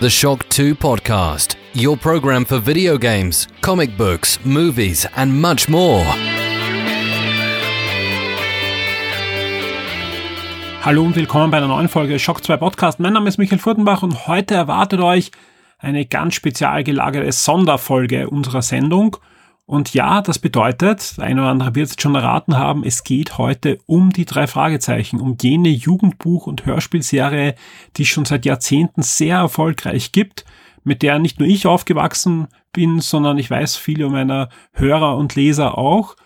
The Shock 2 Podcast, your program for video games, comic books, movies, and much more. Hallo und willkommen bei einer neuen Folge Shock 2 Podcast. Mein Name ist Michael Furtenbach und heute erwartet euch eine ganz spezial gelagerte Sonderfolge unserer Sendung. Und ja, das bedeutet, eine oder andere wird es schon erraten haben, es geht heute um die drei Fragezeichen, um jene Jugendbuch- und Hörspielserie, die es schon seit Jahrzehnten sehr erfolgreich gibt, mit der nicht nur ich aufgewachsen bin, sondern ich weiß, viele meiner Hörer und Leser auch.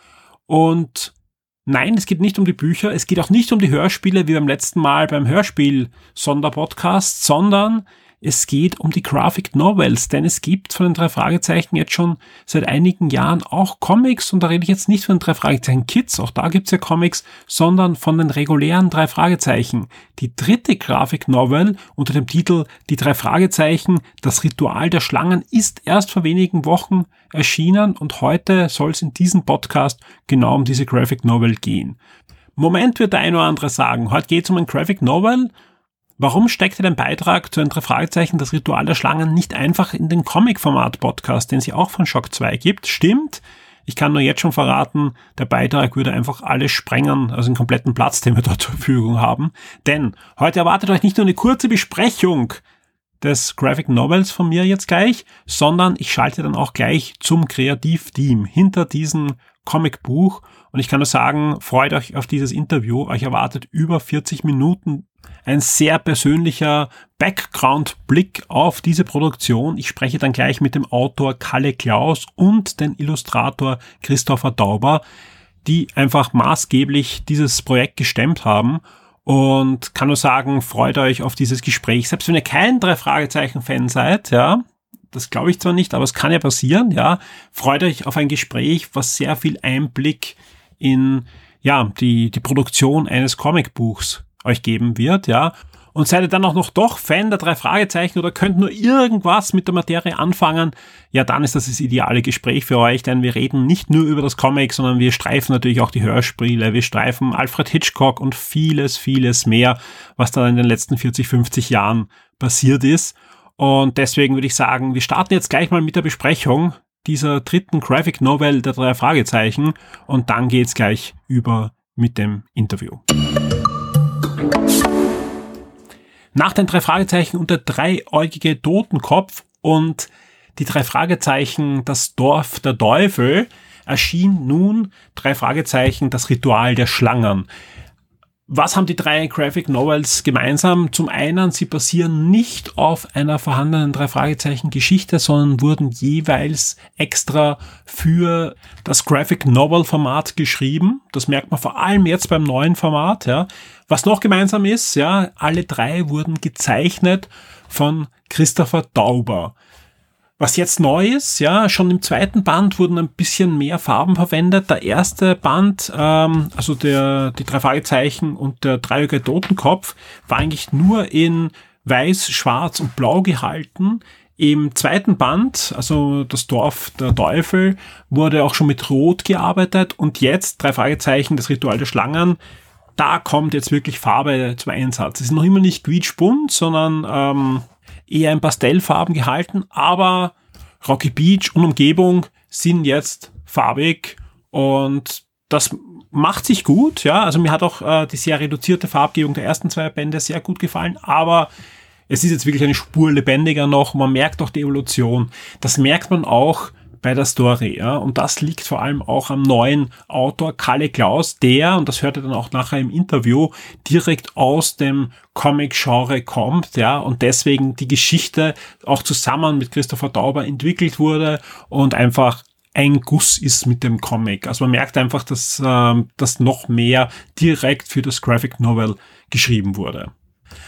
Und Nein, es geht nicht um die Bücher, es geht auch nicht um die Hörspiele wie beim letzten Mal beim Hörspiel-Sonderpodcast, sondern es geht um die Graphic Novels, denn es gibt von den drei Fragezeichen jetzt schon seit einigen Jahren auch Comics und da rede ich jetzt nicht von den drei Fragezeichen Kids, auch da gibt's ja Comics, sondern von den regulären drei Fragezeichen. Die dritte Graphic Novel unter dem Titel Die drei Fragezeichen, das Ritual der Schlangen ist erst vor wenigen Wochen erschienen und heute soll es in diesem Podcast genau um diese Graphic Novel gehen. Moment wird der ein oder andere sagen, heute geht es um ein Graphic Novel Warum steckt ihr den Beitrag zu den drei Fragezeichen das Ritual der Schlangen nicht einfach in den Comic-Format-Podcast, den sie auch von Shock 2 gibt? Stimmt. Ich kann nur jetzt schon verraten, der Beitrag würde einfach alles sprengen, also einen kompletten Platz, den wir dort zur Verfügung haben. Denn heute erwartet euch nicht nur eine kurze Besprechung des Graphic Novels von mir jetzt gleich, sondern ich schalte dann auch gleich zum Kreativteam hinter diesem Comicbuch. Und ich kann nur sagen, freut euch auf dieses Interview. Euch erwartet über 40 Minuten ein sehr persönlicher Background-Blick auf diese Produktion. Ich spreche dann gleich mit dem Autor Kalle Klaus und den Illustrator Christopher Dauber, die einfach maßgeblich dieses Projekt gestemmt haben. Und kann nur sagen, freut euch auf dieses Gespräch. Selbst wenn ihr kein drei Fragezeichen-Fan seid, ja, das glaube ich zwar nicht, aber es kann ja passieren, ja. Freut euch auf ein Gespräch, was sehr viel Einblick in, ja, die, die Produktion eines Comicbuchs euch geben wird, ja. Und seid ihr dann auch noch doch Fan der drei Fragezeichen oder könnt nur irgendwas mit der Materie anfangen, ja, dann ist das das ideale Gespräch für euch, denn wir reden nicht nur über das Comic, sondern wir streifen natürlich auch die Hörspiele, wir streifen Alfred Hitchcock und vieles, vieles mehr, was da in den letzten 40, 50 Jahren passiert ist. Und deswegen würde ich sagen, wir starten jetzt gleich mal mit der Besprechung dieser dritten Graphic Novel der drei Fragezeichen und dann geht's gleich über mit dem Interview. Nach den drei Fragezeichen und der dreieugige Totenkopf und die drei Fragezeichen das Dorf der Teufel erschien nun drei Fragezeichen das Ritual der Schlangen. Was haben die drei Graphic Novels gemeinsam? Zum einen, sie basieren nicht auf einer vorhandenen drei Fragezeichen Geschichte, sondern wurden jeweils extra für das Graphic Novel Format geschrieben. Das merkt man vor allem jetzt beim neuen Format, ja. Was noch gemeinsam ist, ja, alle drei wurden gezeichnet von Christopher Dauber. Was jetzt neu ist, ja, schon im zweiten Band wurden ein bisschen mehr Farben verwendet. Der erste Band, ähm, also der, die drei Fragezeichen und der dreieugige Totenkopf, war eigentlich nur in weiß, schwarz und blau gehalten. Im zweiten Band, also das Dorf der Teufel, wurde auch schon mit Rot gearbeitet und jetzt drei Fragezeichen, das Ritual der Schlangen, da kommt jetzt wirklich Farbe zum Einsatz. Es ist noch immer nicht quietschbunt, sondern ähm, eher in Pastellfarben gehalten, aber Rocky Beach und Umgebung sind jetzt farbig und das macht sich gut, ja. Also mir hat auch äh, die sehr reduzierte Farbgebung der ersten zwei Bände sehr gut gefallen, aber es ist jetzt wirklich eine Spur lebendiger noch. Man merkt auch die Evolution. Das merkt man auch bei der Story. Ja? Und das liegt vor allem auch am neuen Autor Kalle Klaus, der, und das hört ihr dann auch nachher im Interview, direkt aus dem Comic-Genre kommt, ja, und deswegen die Geschichte auch zusammen mit Christopher Dauber entwickelt wurde und einfach ein Guss ist mit dem Comic. Also man merkt einfach, dass ähm, das noch mehr direkt für das Graphic Novel geschrieben wurde.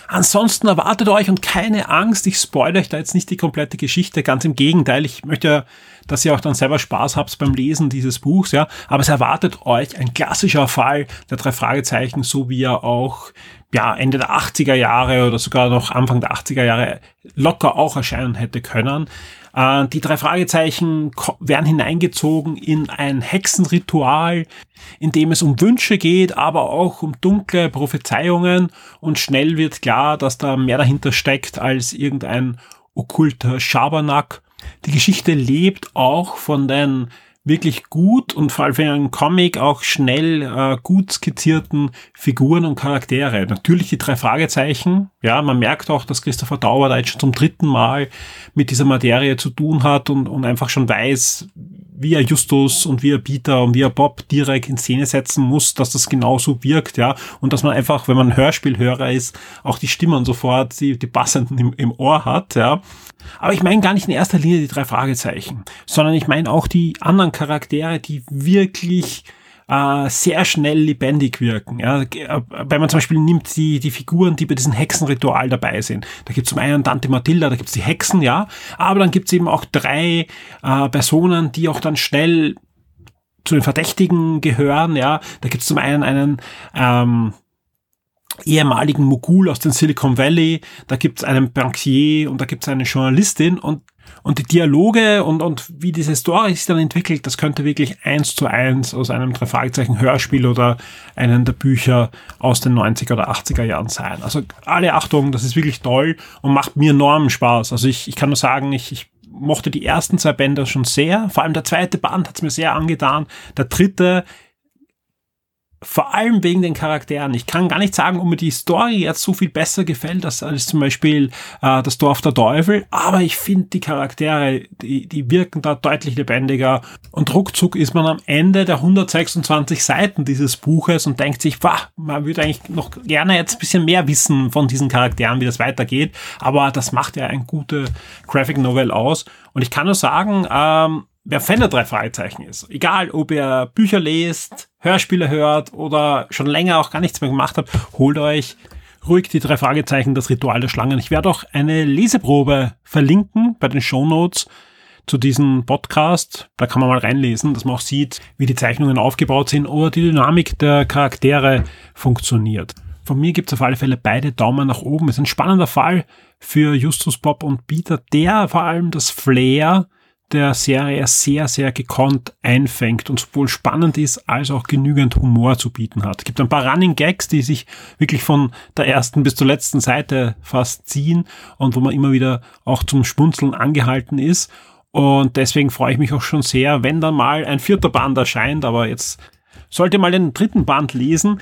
Ansonsten erwartet euch und keine Angst, ich spoilere euch da jetzt nicht die komplette Geschichte, ganz im Gegenteil, ich möchte, dass ihr auch dann selber Spaß habt beim Lesen dieses Buchs, ja, aber es erwartet euch ein klassischer Fall der drei Fragezeichen, so wie er auch ja, Ende der 80er Jahre oder sogar noch Anfang der 80er Jahre locker auch erscheinen hätte können. Äh, die drei Fragezeichen werden hineingezogen in ein Hexenritual, in dem es um Wünsche geht, aber auch um dunkle Prophezeiungen und schnell wird klar, dass da mehr dahinter steckt als irgendein okkulter Schabernack. Die Geschichte lebt auch von den wirklich gut und vor allem für einen Comic auch schnell äh, gut skizzierten Figuren und Charaktere. Natürlich die drei Fragezeichen. Ja, man merkt auch, dass Christopher Dauer da jetzt schon zum dritten Mal mit dieser Materie zu tun hat und, und einfach schon weiß, wie er Justus und wie er Peter und wie er Bob direkt in Szene setzen muss, dass das genauso wirkt, ja. Und dass man einfach, wenn man Hörspielhörer ist, auch die Stimmen sofort, die, die passenden im, im Ohr hat, ja. Aber ich meine gar nicht in erster Linie die drei Fragezeichen, sondern ich meine auch die anderen Charaktere, die wirklich äh, sehr schnell lebendig wirken. Ja? Äh, wenn man zum Beispiel nimmt die, die Figuren, die bei diesem Hexenritual dabei sind. Da gibt es zum einen Dante Matilda, da gibt es die Hexen, ja, aber dann gibt es eben auch drei äh, Personen, die auch dann schnell zu den Verdächtigen gehören, ja. Da gibt es zum einen einen ähm, ehemaligen Mogul aus dem Silicon Valley, da gibt es einen Bankier und da gibt es eine Journalistin und und die Dialoge und, und wie diese Story sich dann entwickelt, das könnte wirklich eins zu eins aus einem drei Hörspiel oder einen der Bücher aus den 90er oder 80er Jahren sein. Also alle Achtung, das ist wirklich toll und macht mir enormen Spaß. Also ich, ich kann nur sagen, ich, ich mochte die ersten zwei Bänder schon sehr. Vor allem der zweite Band hat es mir sehr angetan. Der dritte vor allem wegen den Charakteren. Ich kann gar nicht sagen, ob mir die Story jetzt so viel besser gefällt als, als zum Beispiel äh, das Dorf der Teufel, aber ich finde die Charaktere, die, die wirken da deutlich lebendiger. Und ruckzuck ist man am Ende der 126 Seiten dieses Buches und denkt sich, wah, man würde eigentlich noch gerne jetzt ein bisschen mehr wissen von diesen Charakteren, wie das weitergeht, aber das macht ja ein gute Graphic Novel aus. Und ich kann nur sagen, ähm, wer Fan der drei Fragezeichen ist, egal ob ihr Bücher lest, Hörspiele hört oder schon länger auch gar nichts mehr gemacht habt, holt euch ruhig die drei Fragezeichen, das Ritual der Schlangen. Ich werde auch eine Leseprobe verlinken bei den Show Notes zu diesem Podcast. Da kann man mal reinlesen, dass man auch sieht, wie die Zeichnungen aufgebaut sind oder die Dynamik der Charaktere funktioniert. Von mir gibt es auf alle Fälle beide Daumen nach oben. Ist ein spannender Fall für Justus Bob und Peter, der vor allem das Flair der Serie sehr, sehr gekonnt einfängt und sowohl spannend ist, als auch genügend Humor zu bieten hat. Es gibt ein paar Running Gags, die sich wirklich von der ersten bis zur letzten Seite fast ziehen und wo man immer wieder auch zum Schmunzeln angehalten ist. Und deswegen freue ich mich auch schon sehr, wenn dann mal ein vierter Band erscheint, aber jetzt sollte mal den dritten Band lesen.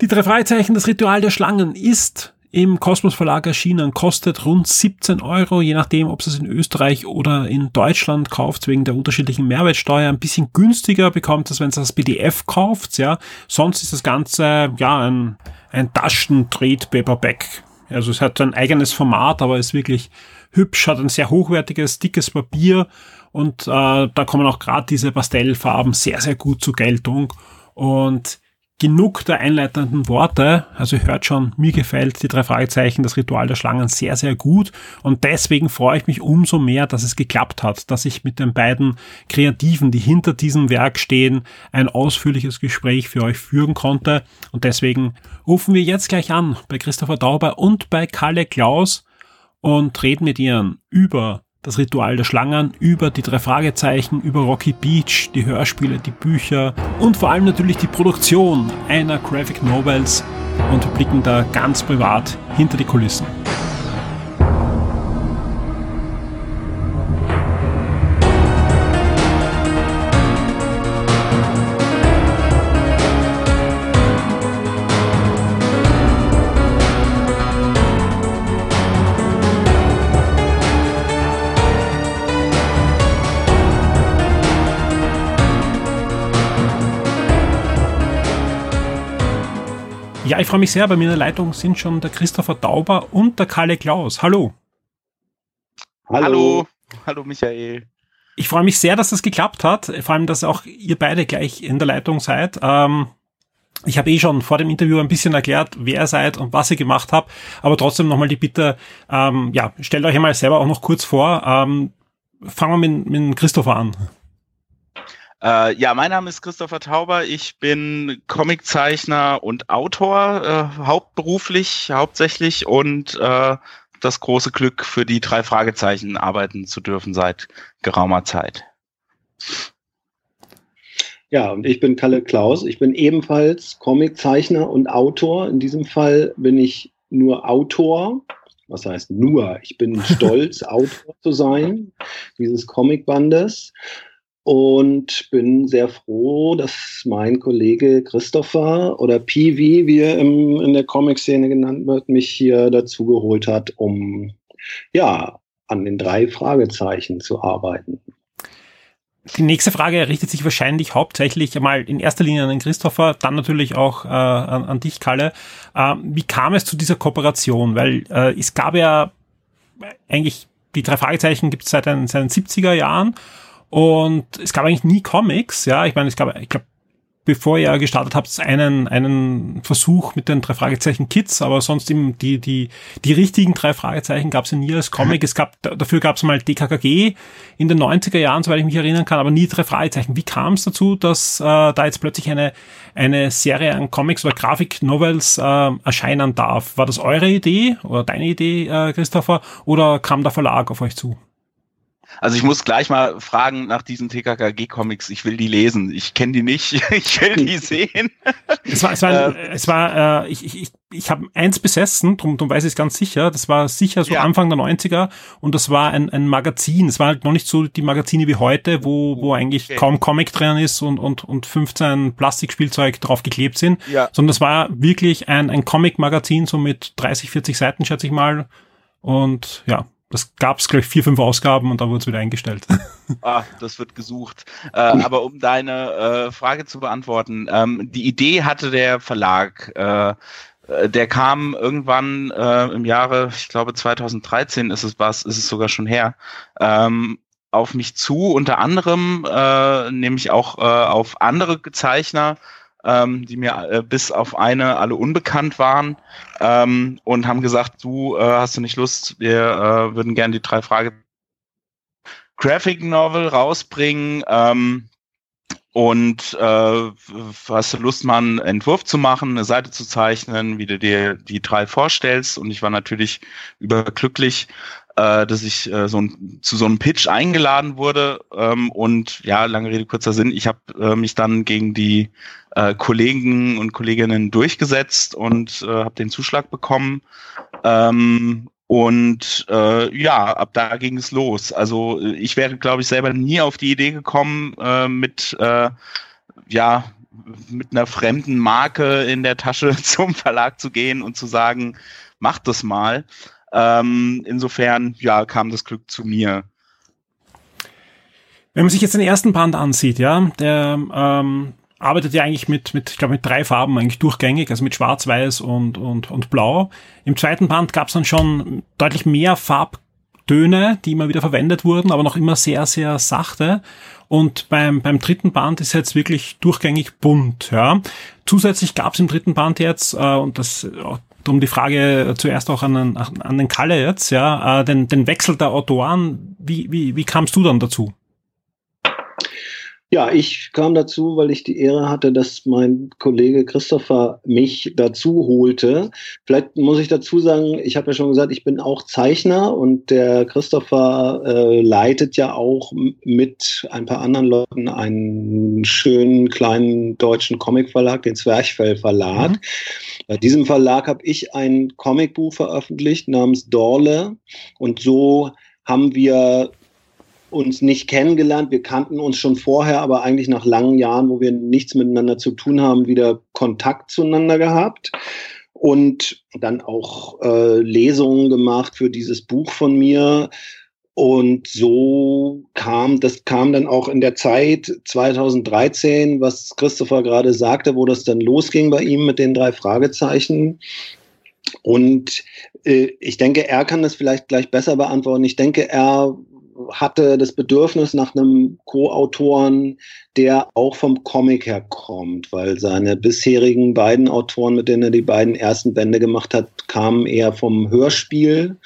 Die drei Freizeichen, das Ritual der Schlangen ist im Kosmos Verlag erschienen, kostet rund 17 Euro, je nachdem, ob es in Österreich oder in Deutschland kauft, wegen der unterschiedlichen Mehrwertsteuer. Ein bisschen günstiger bekommt es, wenn es das PDF kauft, ja. Sonst ist das Ganze, ja, ein, ein Taschen-Trade-Paperback. Also es hat ein eigenes Format, aber ist wirklich hübsch, hat ein sehr hochwertiges, dickes Papier und äh, da kommen auch gerade diese Pastellfarben sehr, sehr gut zur Geltung. Und genug der einleitenden Worte. Also hört schon, mir gefällt die drei Fragezeichen, das Ritual der Schlangen sehr, sehr gut. Und deswegen freue ich mich umso mehr, dass es geklappt hat, dass ich mit den beiden Kreativen, die hinter diesem Werk stehen, ein ausführliches Gespräch für euch führen konnte. Und deswegen rufen wir jetzt gleich an bei Christopher Dauber und bei Kalle Klaus und reden mit ihnen über das Ritual der Schlangen, über die drei Fragezeichen, über Rocky Beach, die Hörspiele, die Bücher und vor allem natürlich die Produktion einer Graphic Novels und wir blicken da ganz privat hinter die Kulissen. Ja, ich freue mich sehr. Bei mir in der Leitung sind schon der Christopher Dauber und der Kalle Klaus. Hallo. Hallo. Hallo, Michael. Ich freue mich sehr, dass das geklappt hat. Vor allem, dass auch ihr beide gleich in der Leitung seid. Ähm, ich habe eh schon vor dem Interview ein bisschen erklärt, wer ihr seid und was ihr gemacht habt. Aber trotzdem nochmal die Bitte, ähm, ja, stellt euch einmal selber auch noch kurz vor. Ähm, fangen wir mit, mit Christopher an. Äh, ja, mein Name ist Christopher Tauber. Ich bin Comiczeichner und Autor, äh, hauptberuflich hauptsächlich und äh, das große Glück, für die drei Fragezeichen arbeiten zu dürfen seit geraumer Zeit. Ja, und ich bin Kalle Klaus. Ich bin ebenfalls Comiczeichner und Autor. In diesem Fall bin ich nur Autor. was heißt nur, ich bin stolz, Autor zu sein dieses Comicbandes und bin sehr froh, dass mein Kollege Christopher oder Piwi, wie er im, in der Comic-Szene genannt wird, mich hier dazu geholt hat, um ja an den drei Fragezeichen zu arbeiten. Die nächste Frage richtet sich wahrscheinlich hauptsächlich einmal in erster Linie an den Christopher, dann natürlich auch äh, an, an, dich, Kalle. Äh, wie kam es zu dieser Kooperation? Weil äh, es gab ja eigentlich die drei Fragezeichen gibt es seit seit den 70er Jahren und es gab eigentlich nie Comics. Ja, ich meine, es gab, ich glaube, bevor ihr gestartet habt, einen, einen Versuch mit den drei Fragezeichen Kids, aber sonst eben die, die, die richtigen drei Fragezeichen gab es ja nie als Comic. Es gab, dafür gab es mal DKKG in den 90er Jahren, soweit ich mich erinnern kann, aber nie drei Fragezeichen. Wie kam es dazu, dass äh, da jetzt plötzlich eine, eine Serie an Comics oder Grafik-Novels äh, erscheinen darf? War das eure Idee oder deine Idee, äh, Christopher, oder kam der Verlag auf euch zu? Also ich muss gleich mal fragen nach diesen TKKG-Comics. Ich will die lesen. Ich kenne die nicht. Ich will die sehen. Es war, es war, äh, es war äh, ich, ich, ich habe eins besessen, darum, darum weiß ich es ganz sicher. Das war sicher so ja. Anfang der 90er und das war ein, ein Magazin. Es war halt noch nicht so die Magazine wie heute, wo, wo eigentlich okay. kaum Comic drin ist und, und, und 15 Plastikspielzeug drauf geklebt sind. Ja. Sondern das war wirklich ein, ein Comic-Magazin, so mit 30, 40 Seiten, schätze ich mal. Und ja, das gab es gleich vier, fünf Ausgaben und dann wurde es wieder eingestellt. Ah, das wird gesucht. Äh, aber um deine äh, Frage zu beantworten, ähm, die Idee hatte der Verlag. Äh, äh der kam irgendwann äh, im Jahre, ich glaube 2013 ist es was, ist es sogar schon her, ähm, auf mich zu, unter anderem äh, nämlich auch auf andere Zeichner, ähm, die mir äh, bis auf eine alle unbekannt waren ähm, und haben gesagt, du äh, hast du nicht Lust, wir äh, würden gerne die drei Frage Graphic Novel rausbringen ähm, und äh, hast du Lust, mal einen Entwurf zu machen, eine Seite zu zeichnen, wie du dir die drei vorstellst? Und ich war natürlich überglücklich, äh, dass ich äh, so ein, zu so einem Pitch eingeladen wurde. Ähm, und ja, lange Rede, kurzer Sinn, ich habe äh, mich dann gegen die äh, Kollegen und Kolleginnen durchgesetzt und äh, habe den Zuschlag bekommen. Ähm, und äh, ja, ab da ging es los. Also ich wäre, glaube ich, selber nie auf die Idee gekommen, äh, mit äh, ja mit einer fremden Marke in der Tasche zum Verlag zu gehen und zu sagen, mach das mal. Ähm, insofern, ja, kam das Glück zu mir. Wenn man sich jetzt den ersten Band ansieht, ja, der ähm, arbeitet ja eigentlich mit, mit ich glaube, mit drei Farben eigentlich durchgängig, also mit Schwarz, Weiß und, und, und Blau. Im zweiten Band gab es dann schon deutlich mehr Farbtöne, die immer wieder verwendet wurden, aber noch immer sehr, sehr sachte. Und beim, beim dritten Band ist jetzt wirklich durchgängig bunt. Ja. Zusätzlich gab es im dritten Band jetzt, äh, und das Darum die Frage zuerst auch an, den, an den Kalle jetzt, ja, äh, den, den Wechsel der Autoren, wie, wie, wie kamst du dann dazu? Ja, ich kam dazu, weil ich die Ehre hatte, dass mein Kollege Christopher mich dazu holte. Vielleicht muss ich dazu sagen, ich habe ja schon gesagt, ich bin auch Zeichner und der Christopher äh, leitet ja auch mit ein paar anderen Leuten einen schönen kleinen deutschen Comicverlag, den Zwerchfell Verlag. Mhm. Bei diesem Verlag habe ich ein Comicbuch veröffentlicht namens Dorle und so haben wir uns nicht kennengelernt. Wir kannten uns schon vorher, aber eigentlich nach langen Jahren, wo wir nichts miteinander zu tun haben, wieder Kontakt zueinander gehabt und dann auch äh, Lesungen gemacht für dieses Buch von mir. Und so kam, das kam dann auch in der Zeit 2013, was Christopher gerade sagte, wo das dann losging bei ihm mit den drei Fragezeichen. Und äh, ich denke, er kann das vielleicht gleich besser beantworten. Ich denke, er hatte das Bedürfnis nach einem Co-Autoren, der auch vom Comic herkommt, weil seine bisherigen beiden Autoren, mit denen er die beiden ersten Bände gemacht hat, kamen eher vom Hörspiel.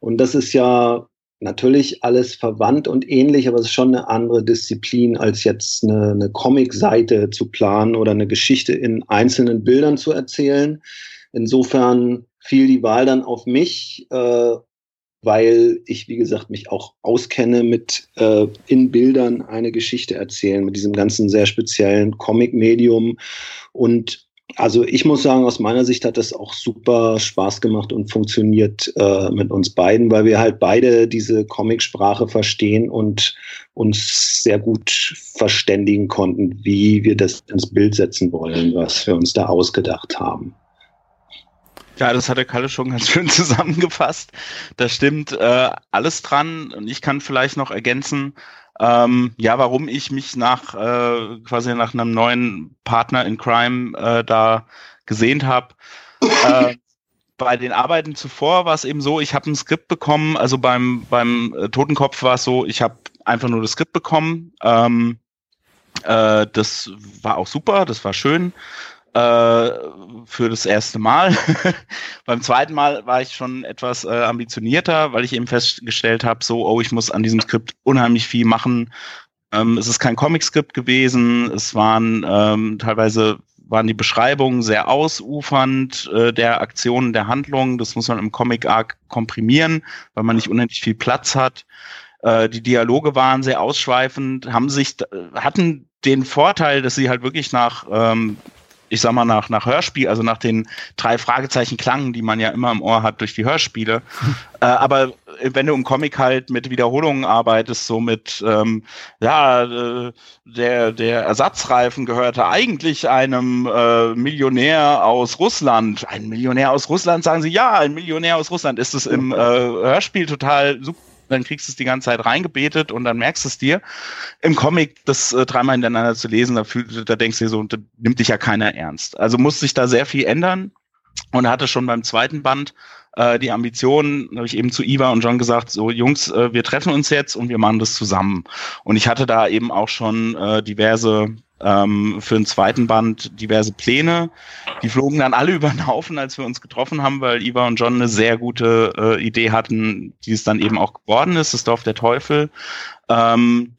Und das ist ja natürlich alles verwandt und ähnlich, aber es ist schon eine andere Disziplin, als jetzt eine, eine Comic-Seite zu planen oder eine Geschichte in einzelnen Bildern zu erzählen. Insofern fiel die Wahl dann auf mich äh, weil ich, wie gesagt, mich auch auskenne mit äh, in Bildern eine Geschichte erzählen, mit diesem ganzen sehr speziellen Comic-Medium. Und Also ich muss sagen, aus meiner Sicht hat das auch super Spaß gemacht und funktioniert äh, mit uns beiden, weil wir halt beide diese Comicsprache verstehen und uns sehr gut verständigen konnten, wie wir das ins Bild setzen wollen, was wir uns da ausgedacht haben. Ja, das hat der Kalle schon ganz schön zusammengefasst. Da stimmt äh, alles dran. Und ich kann vielleicht noch ergänzen, ähm, ja, warum ich mich nach äh, quasi nach einem neuen Partner in Crime äh, da gesehnt habe. Äh, bei den Arbeiten zuvor war es eben so, ich habe ein Skript bekommen, also beim, beim äh, Totenkopf war es so, ich habe einfach nur das Skript bekommen. Ähm, äh, das war auch super, das war schön äh, für das erste Mal. Beim zweiten Mal war ich schon etwas äh, ambitionierter, weil ich eben festgestellt habe, so, oh, ich muss an diesem Skript unheimlich viel machen. Ähm, es ist kein Comic-Skript gewesen, es waren ähm, teilweise waren die Beschreibungen sehr ausufernd äh, der Aktionen, der Handlungen. Das muss man im Comic-Arc komprimieren, weil man nicht unendlich viel Platz hat. Äh, die Dialoge waren sehr ausschweifend, haben sich, hatten den Vorteil, dass sie halt wirklich nach ähm, ich sag mal, nach, nach Hörspiel, also nach den drei Fragezeichen Klangen, die man ja immer im Ohr hat durch die Hörspiele. äh, aber wenn du im Comic halt mit Wiederholungen arbeitest, so mit, ähm, ja, äh, der, der Ersatzreifen gehörte eigentlich einem äh, Millionär aus Russland. Ein Millionär aus Russland, sagen sie, ja, ein Millionär aus Russland. Ist es im äh, Hörspiel total super dann kriegst du es die ganze Zeit reingebetet und dann merkst du es dir. Im Comic das äh, dreimal hintereinander zu lesen, da, fühl, da denkst du dir so, da nimmt dich ja keiner ernst. Also muss sich da sehr viel ändern und hatte schon beim zweiten Band äh, die Ambition, habe ich eben zu Iva und John gesagt, so Jungs, äh, wir treffen uns jetzt und wir machen das zusammen. Und ich hatte da eben auch schon äh, diverse ähm, für den zweiten Band diverse Pläne. Die flogen dann alle über den Haufen, als wir uns getroffen haben, weil Iva und John eine sehr gute äh, Idee hatten, die es dann eben auch geworden ist, das Dorf der Teufel. Ähm,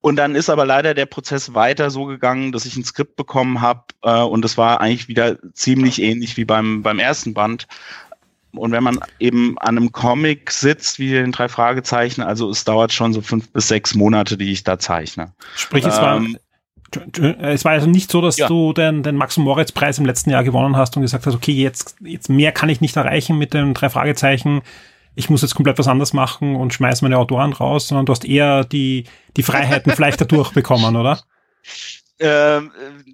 und dann ist aber leider der Prozess weiter so gegangen, dass ich ein Skript bekommen habe äh, und das war eigentlich wieder ziemlich ähnlich wie beim, beim ersten Band. Und wenn man eben an einem Comic sitzt, wie in drei Fragezeichen, also es dauert schon so fünf bis sechs Monate, die ich da zeichne. Sprich, es war, ähm, es war also nicht so, dass ja. du den, den Max- Moritz-Preis im letzten Jahr gewonnen hast und gesagt hast, okay, jetzt, jetzt mehr kann ich nicht erreichen mit den drei Fragezeichen. Ich muss jetzt komplett was anderes machen und schmeiß meine Autoren raus, sondern du hast eher die, die Freiheiten vielleicht dadurch bekommen, oder? Ähm,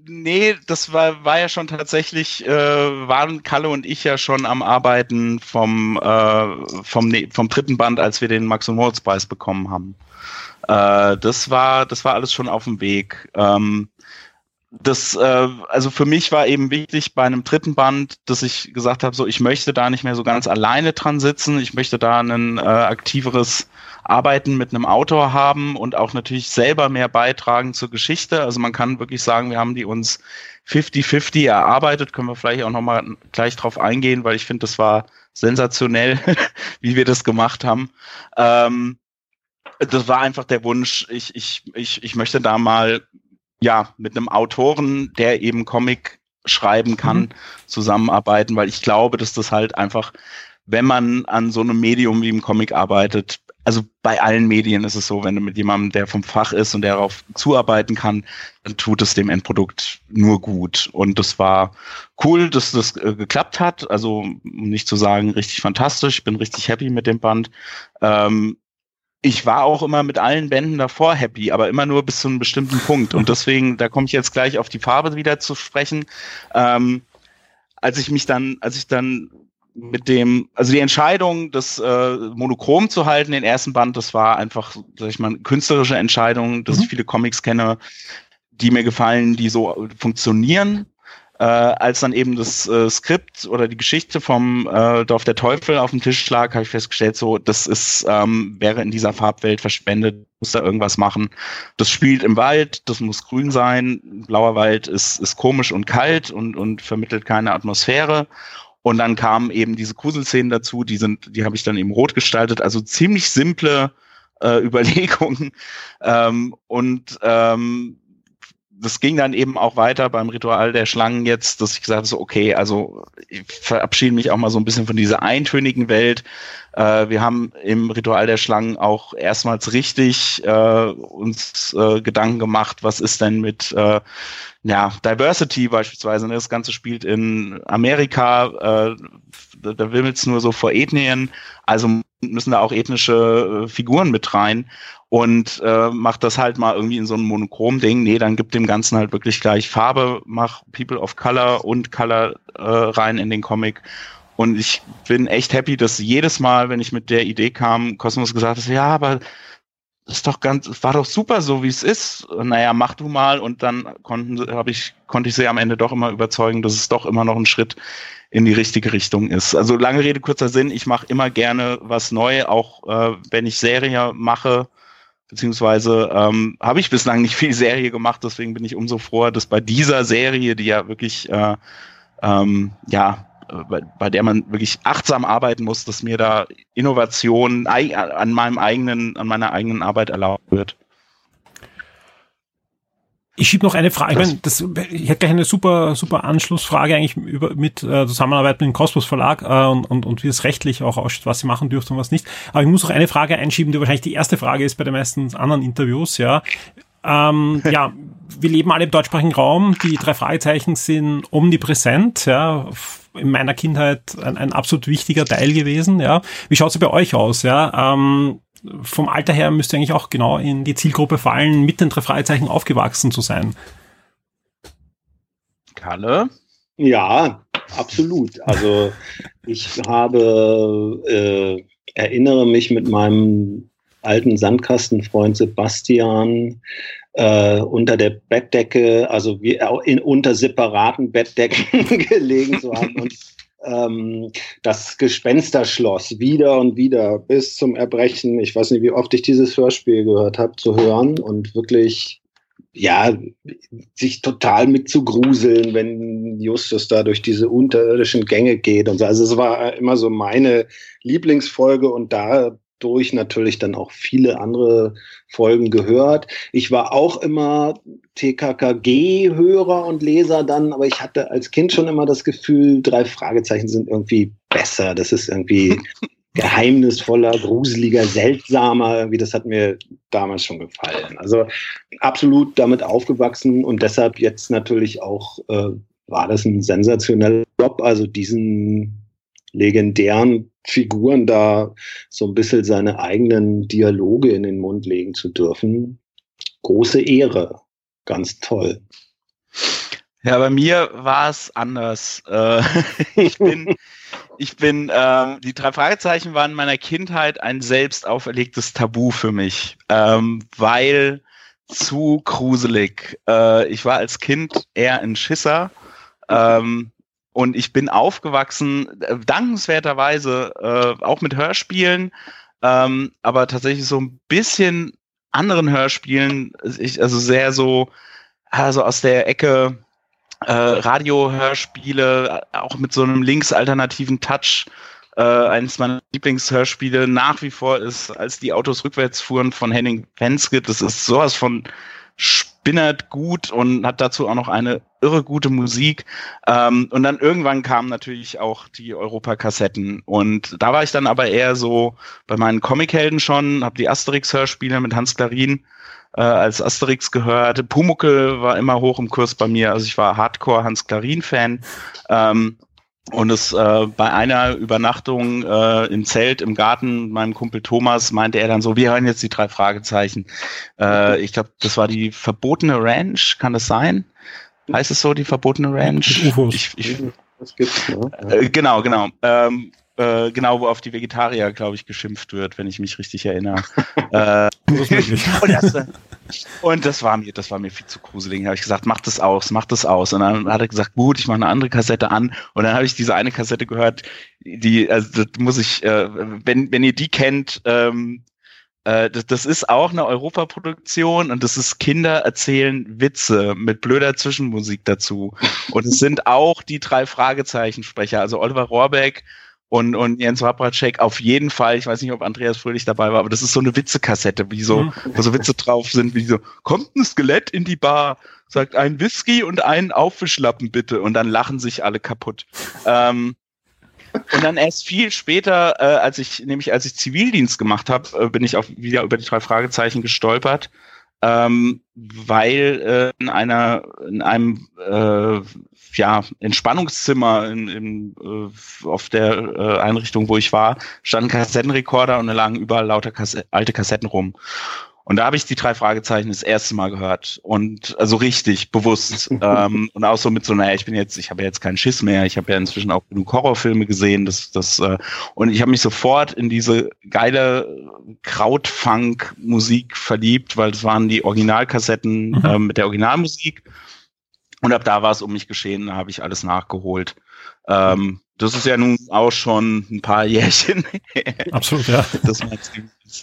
nee, das war, war ja schon tatsächlich, äh, waren Kalle und ich ja schon am Arbeiten vom, äh, vom, nee, vom dritten Band, als wir den Max- und Moritz-Preis bekommen haben. Äh, das war, das war alles schon auf dem Weg. Ähm, das, äh, also für mich war eben wichtig bei einem dritten Band, dass ich gesagt habe, so ich möchte da nicht mehr so ganz alleine dran sitzen. Ich möchte da ein äh, aktiveres Arbeiten mit einem Autor haben und auch natürlich selber mehr beitragen zur Geschichte. Also man kann wirklich sagen, wir haben die uns 50-50 erarbeitet, können wir vielleicht auch nochmal gleich drauf eingehen, weil ich finde, das war sensationell, wie wir das gemacht haben. Ähm, das war einfach der Wunsch, ich, ich, ich, ich möchte da mal ja mit einem Autoren, der eben Comic schreiben kann, mhm. zusammenarbeiten, weil ich glaube, dass das halt einfach, wenn man an so einem Medium wie im Comic arbeitet, also bei allen Medien ist es so, wenn du mit jemandem, der vom Fach ist und der darauf zuarbeiten kann, dann tut es dem Endprodukt nur gut. Und das war cool, dass das äh, geklappt hat. Also um nicht zu sagen, richtig fantastisch. Ich bin richtig happy mit dem Band. Ähm, ich war auch immer mit allen Bänden davor happy, aber immer nur bis zu einem bestimmten Punkt. Und deswegen, da komme ich jetzt gleich auf die Farbe wieder zu sprechen. Ähm, als ich mich dann, als ich dann mit dem, also die Entscheidung, das äh, Monochrom zu halten, den ersten Band, das war einfach, sag ich mal, künstlerische Entscheidung, dass mhm. ich viele Comics kenne, die mir gefallen, die so funktionieren äh, als dann eben das äh, Skript oder die Geschichte vom äh, Dorf der Teufel auf dem Tisch lag, habe ich festgestellt, so, das ist, ähm, wäre in dieser Farbwelt verschwendet, muss da irgendwas machen. Das spielt im Wald, das muss grün sein, blauer Wald ist, ist komisch und kalt und, und vermittelt keine Atmosphäre. Und dann kamen eben diese Gruselszenen dazu, die sind, die habe ich dann eben rot gestaltet, also ziemlich simple äh, Überlegungen. Ähm, und ähm, das ging dann eben auch weiter beim Ritual der Schlangen jetzt, dass ich gesagt habe, so, okay, also ich verabschiede mich auch mal so ein bisschen von dieser eintönigen Welt. Äh, wir haben im Ritual der Schlangen auch erstmals richtig äh, uns äh, Gedanken gemacht, was ist denn mit äh, ja, Diversity beispielsweise. Ne? Das Ganze spielt in Amerika, äh, da, da wimmelt's nur so vor Ethnien, also müssen da auch ethnische äh, Figuren mit rein und äh, macht das halt mal irgendwie in so einem Monochrom-Ding. Nee, dann gibt dem Ganzen halt wirklich gleich Farbe, mach People of Color und Color äh, rein in den Comic. Und ich bin echt happy, dass jedes Mal, wenn ich mit der Idee kam, Cosmos gesagt hat, ja, aber das ist doch ganz, war doch super so, wie es ist. Naja, mach du mal. Und dann konnten, hab ich, konnte ich sie am Ende doch immer überzeugen, dass es doch immer noch ein Schritt in die richtige Richtung ist. Also lange Rede, kurzer Sinn, ich mache immer gerne was neu, auch äh, wenn ich Serie mache, beziehungsweise ähm, habe ich bislang nicht viel Serie gemacht, deswegen bin ich umso froher, dass bei dieser Serie, die ja wirklich äh, ähm, ja bei, bei der man wirklich achtsam arbeiten muss, dass mir da Innovation an meinem eigenen, an meiner eigenen Arbeit erlaubt wird. Ich schiebe noch eine Frage. Ich, meine, das, ich hätte gleich eine super, super Anschlussfrage eigentlich über, mit äh, Zusammenarbeit mit dem Kosmos Verlag äh, und, und, und wie es rechtlich auch aussieht, was sie machen dürfen und was nicht. Aber ich muss noch eine Frage einschieben, die wahrscheinlich die erste Frage ist bei den meisten anderen Interviews. Ja, ähm, ja, wir leben alle im deutschsprachigen Raum. Die drei Fragezeichen sind omnipräsent. Ja, in meiner Kindheit ein, ein absolut wichtiger Teil gewesen. Ja, wie schaut's bei euch aus? Ja, ähm, vom Alter her müsste eigentlich auch genau in die Zielgruppe fallen, mit den drei Fragezeichen aufgewachsen zu sein. Kalle? Ja, absolut. Also ich habe, äh, erinnere mich mit meinem alten Sandkastenfreund Sebastian äh, unter der Bettdecke, also wir in, unter separaten Bettdecken gelegen zu haben und ähm, das Gespensterschloss wieder und wieder bis zum Erbrechen. Ich weiß nicht, wie oft ich dieses Hörspiel gehört habe, zu hören und wirklich, ja, sich total mit zu gruseln, wenn Justus da durch diese unterirdischen Gänge geht und so. Also es war immer so meine Lieblingsfolge und da durch natürlich dann auch viele andere Folgen gehört. Ich war auch immer TKKG-Hörer und Leser dann, aber ich hatte als Kind schon immer das Gefühl, drei Fragezeichen sind irgendwie besser. Das ist irgendwie geheimnisvoller, gruseliger, seltsamer. Irgendwie, das hat mir damals schon gefallen. Also absolut damit aufgewachsen und deshalb jetzt natürlich auch äh, war das ein sensationeller Job, also diesen legendären Figuren da so ein bisschen seine eigenen Dialoge in den Mund legen zu dürfen. Große Ehre. Ganz toll. Ja, bei mir war es anders. Äh, ich bin, ich bin, äh, die drei Fragezeichen waren in meiner Kindheit ein selbst auferlegtes Tabu für mich, ähm, weil zu gruselig. Äh, ich war als Kind eher ein Schisser. Ähm, und ich bin aufgewachsen, äh, dankenswerterweise, äh, auch mit Hörspielen, ähm, aber tatsächlich so ein bisschen anderen Hörspielen, ich, also sehr so, also aus der Ecke äh, Radiohörspiele, auch mit so einem linksalternativen Touch. Äh, eines meiner Lieblingshörspiele nach wie vor ist, als die Autos rückwärts fuhren von Henning Penske. Das ist sowas von spinnert gut und hat dazu auch noch eine irre gute Musik. Ähm, und dann irgendwann kamen natürlich auch die Europa-Kassetten. Und da war ich dann aber eher so bei meinen Comichelden schon, habe die Asterix-Hörspiele mit Hans Klarin äh, als Asterix gehört. Pumuckel war immer hoch im Kurs bei mir. Also ich war Hardcore Hans Klarin-Fan. Ähm, und es äh, bei einer Übernachtung äh, im Zelt im Garten meinem Kumpel Thomas meinte er dann so, wir hören jetzt die drei Fragezeichen. Äh, ich glaube, das war die verbotene Ranch, kann das sein? Heißt es so, die verbotene Ranch? Ich, ich, das gibt's, ne? Äh, genau, genau. Ähm, äh, genau, wo auf die Vegetarier, glaube ich, geschimpft wird, wenn ich mich richtig erinnere. äh, und, das, und, das, war mir, das war mir viel zu gruselig. Da habe ich gesagt, mach das aus, mach das aus. Und dann hat er gesagt, gut, ich mache eine andere Kassette an. Und dann habe ich diese eine Kassette gehört, die, also das muss ich, äh, wenn, wenn ihr die kennt, ähm, äh, das, das ist auch eine Europaproduktion und das ist Kinder erzählen Witze mit blöder Zwischenmusik dazu. Und es sind auch die drei Fragezeichensprecher, also Oliver Rohrbeck und, und Jens Wabracek auf jeden Fall, ich weiß nicht, ob Andreas Fröhlich dabei war, aber das ist so eine Witzekassette, wie so, mhm. wo so Witze drauf sind, wie so, kommt ein Skelett in die Bar, sagt ein Whisky und einen Aufwischlappen bitte und dann lachen sich alle kaputt. Ähm, und dann erst viel später, äh, als ich, nämlich als ich Zivildienst gemacht habe, äh, bin ich auch wieder über die drei Fragezeichen gestolpert, ähm, weil äh, in einer, in einem äh, ja, Entspannungszimmer in, in, äh, auf der äh, Einrichtung, wo ich war, standen Kassettenrekorder und da lagen überall lauter Kasse alte Kassetten rum. Und da habe ich die drei Fragezeichen das erste Mal gehört. Und also richtig bewusst. Ähm, und auch so mit so naja, ich bin jetzt, ich habe ja jetzt keinen Schiss mehr, ich habe ja inzwischen auch genug Horrorfilme gesehen, das das äh, und ich habe mich sofort in diese geile Krautfunk-Musik verliebt, weil es waren die Originalkassetten mhm. äh, mit der Originalmusik. Und ab da war es um mich geschehen, da habe ich alles nachgeholt. Ähm, das ist ja nun auch schon ein paar Jährchen. Absolut, ja. Das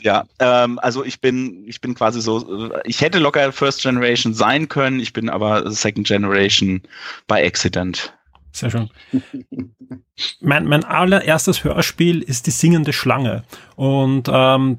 ja, ähm, also ich bin, ich bin quasi so, ich hätte locker First Generation sein können, ich bin aber Second Generation by Accident. Sehr schön. mein, mein allererstes Hörspiel ist die singende Schlange. Und ähm,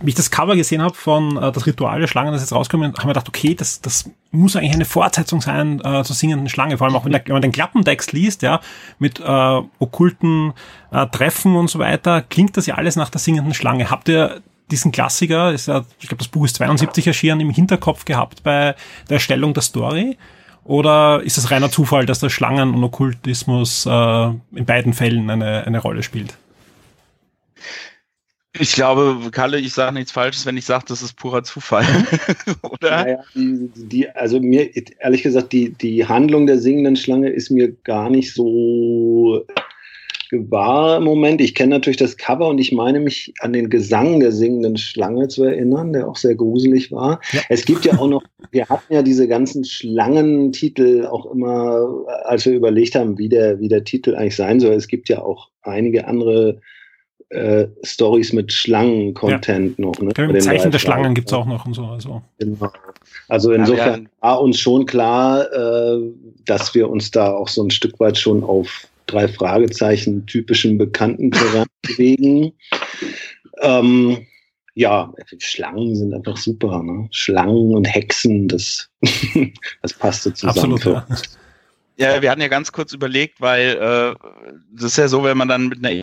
wie ich das Cover gesehen habe von äh, das Ritual der Schlange, das jetzt rauskommt, haben wir gedacht, okay, das, das muss eigentlich eine Fortsetzung sein äh, zur singenden Schlange, vor allem auch wenn, der, wenn man den Klappentext liest, ja, mit äh, okkulten äh, Treffen und so weiter, klingt das ja alles nach der singenden Schlange. Habt ihr diesen Klassiker, ist ja, ich glaube, das Buch ist 72 erschienen, im Hinterkopf gehabt bei der Erstellung der Story? Oder ist es reiner Zufall, dass der Schlangen- und Okkultismus äh, in beiden Fällen eine, eine Rolle spielt? Ich glaube, Kalle, ich sage nichts Falsches, wenn ich sage, das ist purer Zufall, oder? Naja, die, die, also mir, ehrlich gesagt, die, die Handlung der singenden Schlange ist mir gar nicht so gewahr im Moment. Ich kenne natürlich das Cover und ich meine mich an den Gesang der singenden Schlange zu erinnern, der auch sehr gruselig war. Ja. Es gibt ja auch noch, wir hatten ja diese ganzen Schlangentitel auch immer, als wir überlegt haben, wie der, wie der Titel eigentlich sein soll. Es gibt ja auch einige andere äh, Stories mit Schlangen-Content ja. noch. Ne? Genau, Zeichen der Schlangen gibt es auch noch und so. Also, genau. also insofern ja, war uns schon klar, äh, dass wir uns da auch so ein Stück weit schon auf drei Fragezeichen typischen bekannten Terrain bewegen. Ähm, ja, Schlangen sind einfach super. Ne? Schlangen und Hexen, das, das passte zusammen. Absolut, ja. ja. wir hatten ja ganz kurz überlegt, weil äh, das ist ja so, wenn man dann mit einer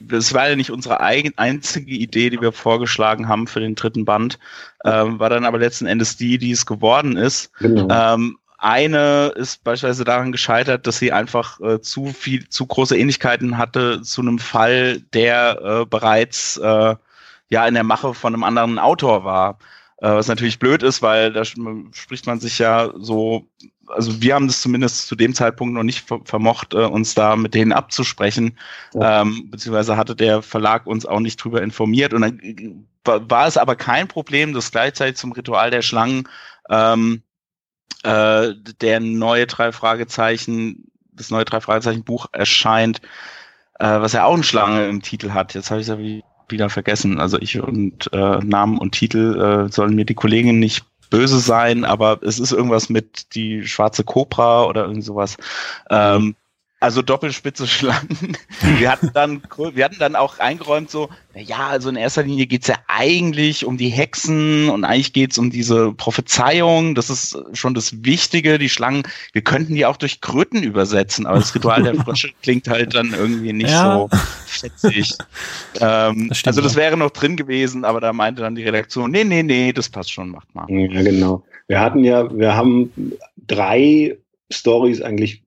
das war ja nicht unsere eigen, einzige Idee, die wir vorgeschlagen haben für den dritten Band, ähm, war dann aber letzten Endes die, die es geworden ist. Genau. Ähm, eine ist beispielsweise daran gescheitert, dass sie einfach äh, zu viel, zu große Ähnlichkeiten hatte zu einem Fall, der äh, bereits äh, ja in der Mache von einem anderen Autor war. Äh, was natürlich blöd ist, weil da spricht man sich ja so also wir haben das zumindest zu dem Zeitpunkt noch nicht vermocht, äh, uns da mit denen abzusprechen, ja. ähm, beziehungsweise hatte der Verlag uns auch nicht drüber informiert und dann äh, war es aber kein Problem, dass gleichzeitig zum Ritual der Schlangen ähm, äh, der neue drei Fragezeichen, das neue drei Fragezeichen Buch erscheint, äh, was ja auch eine Schlange im Titel hat. Jetzt habe ich es ja wieder vergessen. Also ich und äh, Namen und Titel äh, sollen mir die Kollegin nicht böse sein, aber es ist irgendwas mit die schwarze Cobra oder irgend sowas. Ähm, also doppelspitze Schlangen. Wir hatten dann, wir hatten dann auch eingeräumt so, na ja, also in erster Linie geht's ja eigentlich um die Hexen und eigentlich geht's um diese Prophezeiung. Das ist schon das Wichtige. Die Schlangen, wir könnten die auch durch Kröten übersetzen, aber das Ritual der Frösche klingt halt dann irgendwie nicht ja. so fetzig. ähm, das also das wäre noch drin gewesen, aber da meinte dann die Redaktion, nee, nee, nee, das passt schon, macht mal. Ja, genau. Wir hatten ja, wir haben drei Stories eigentlich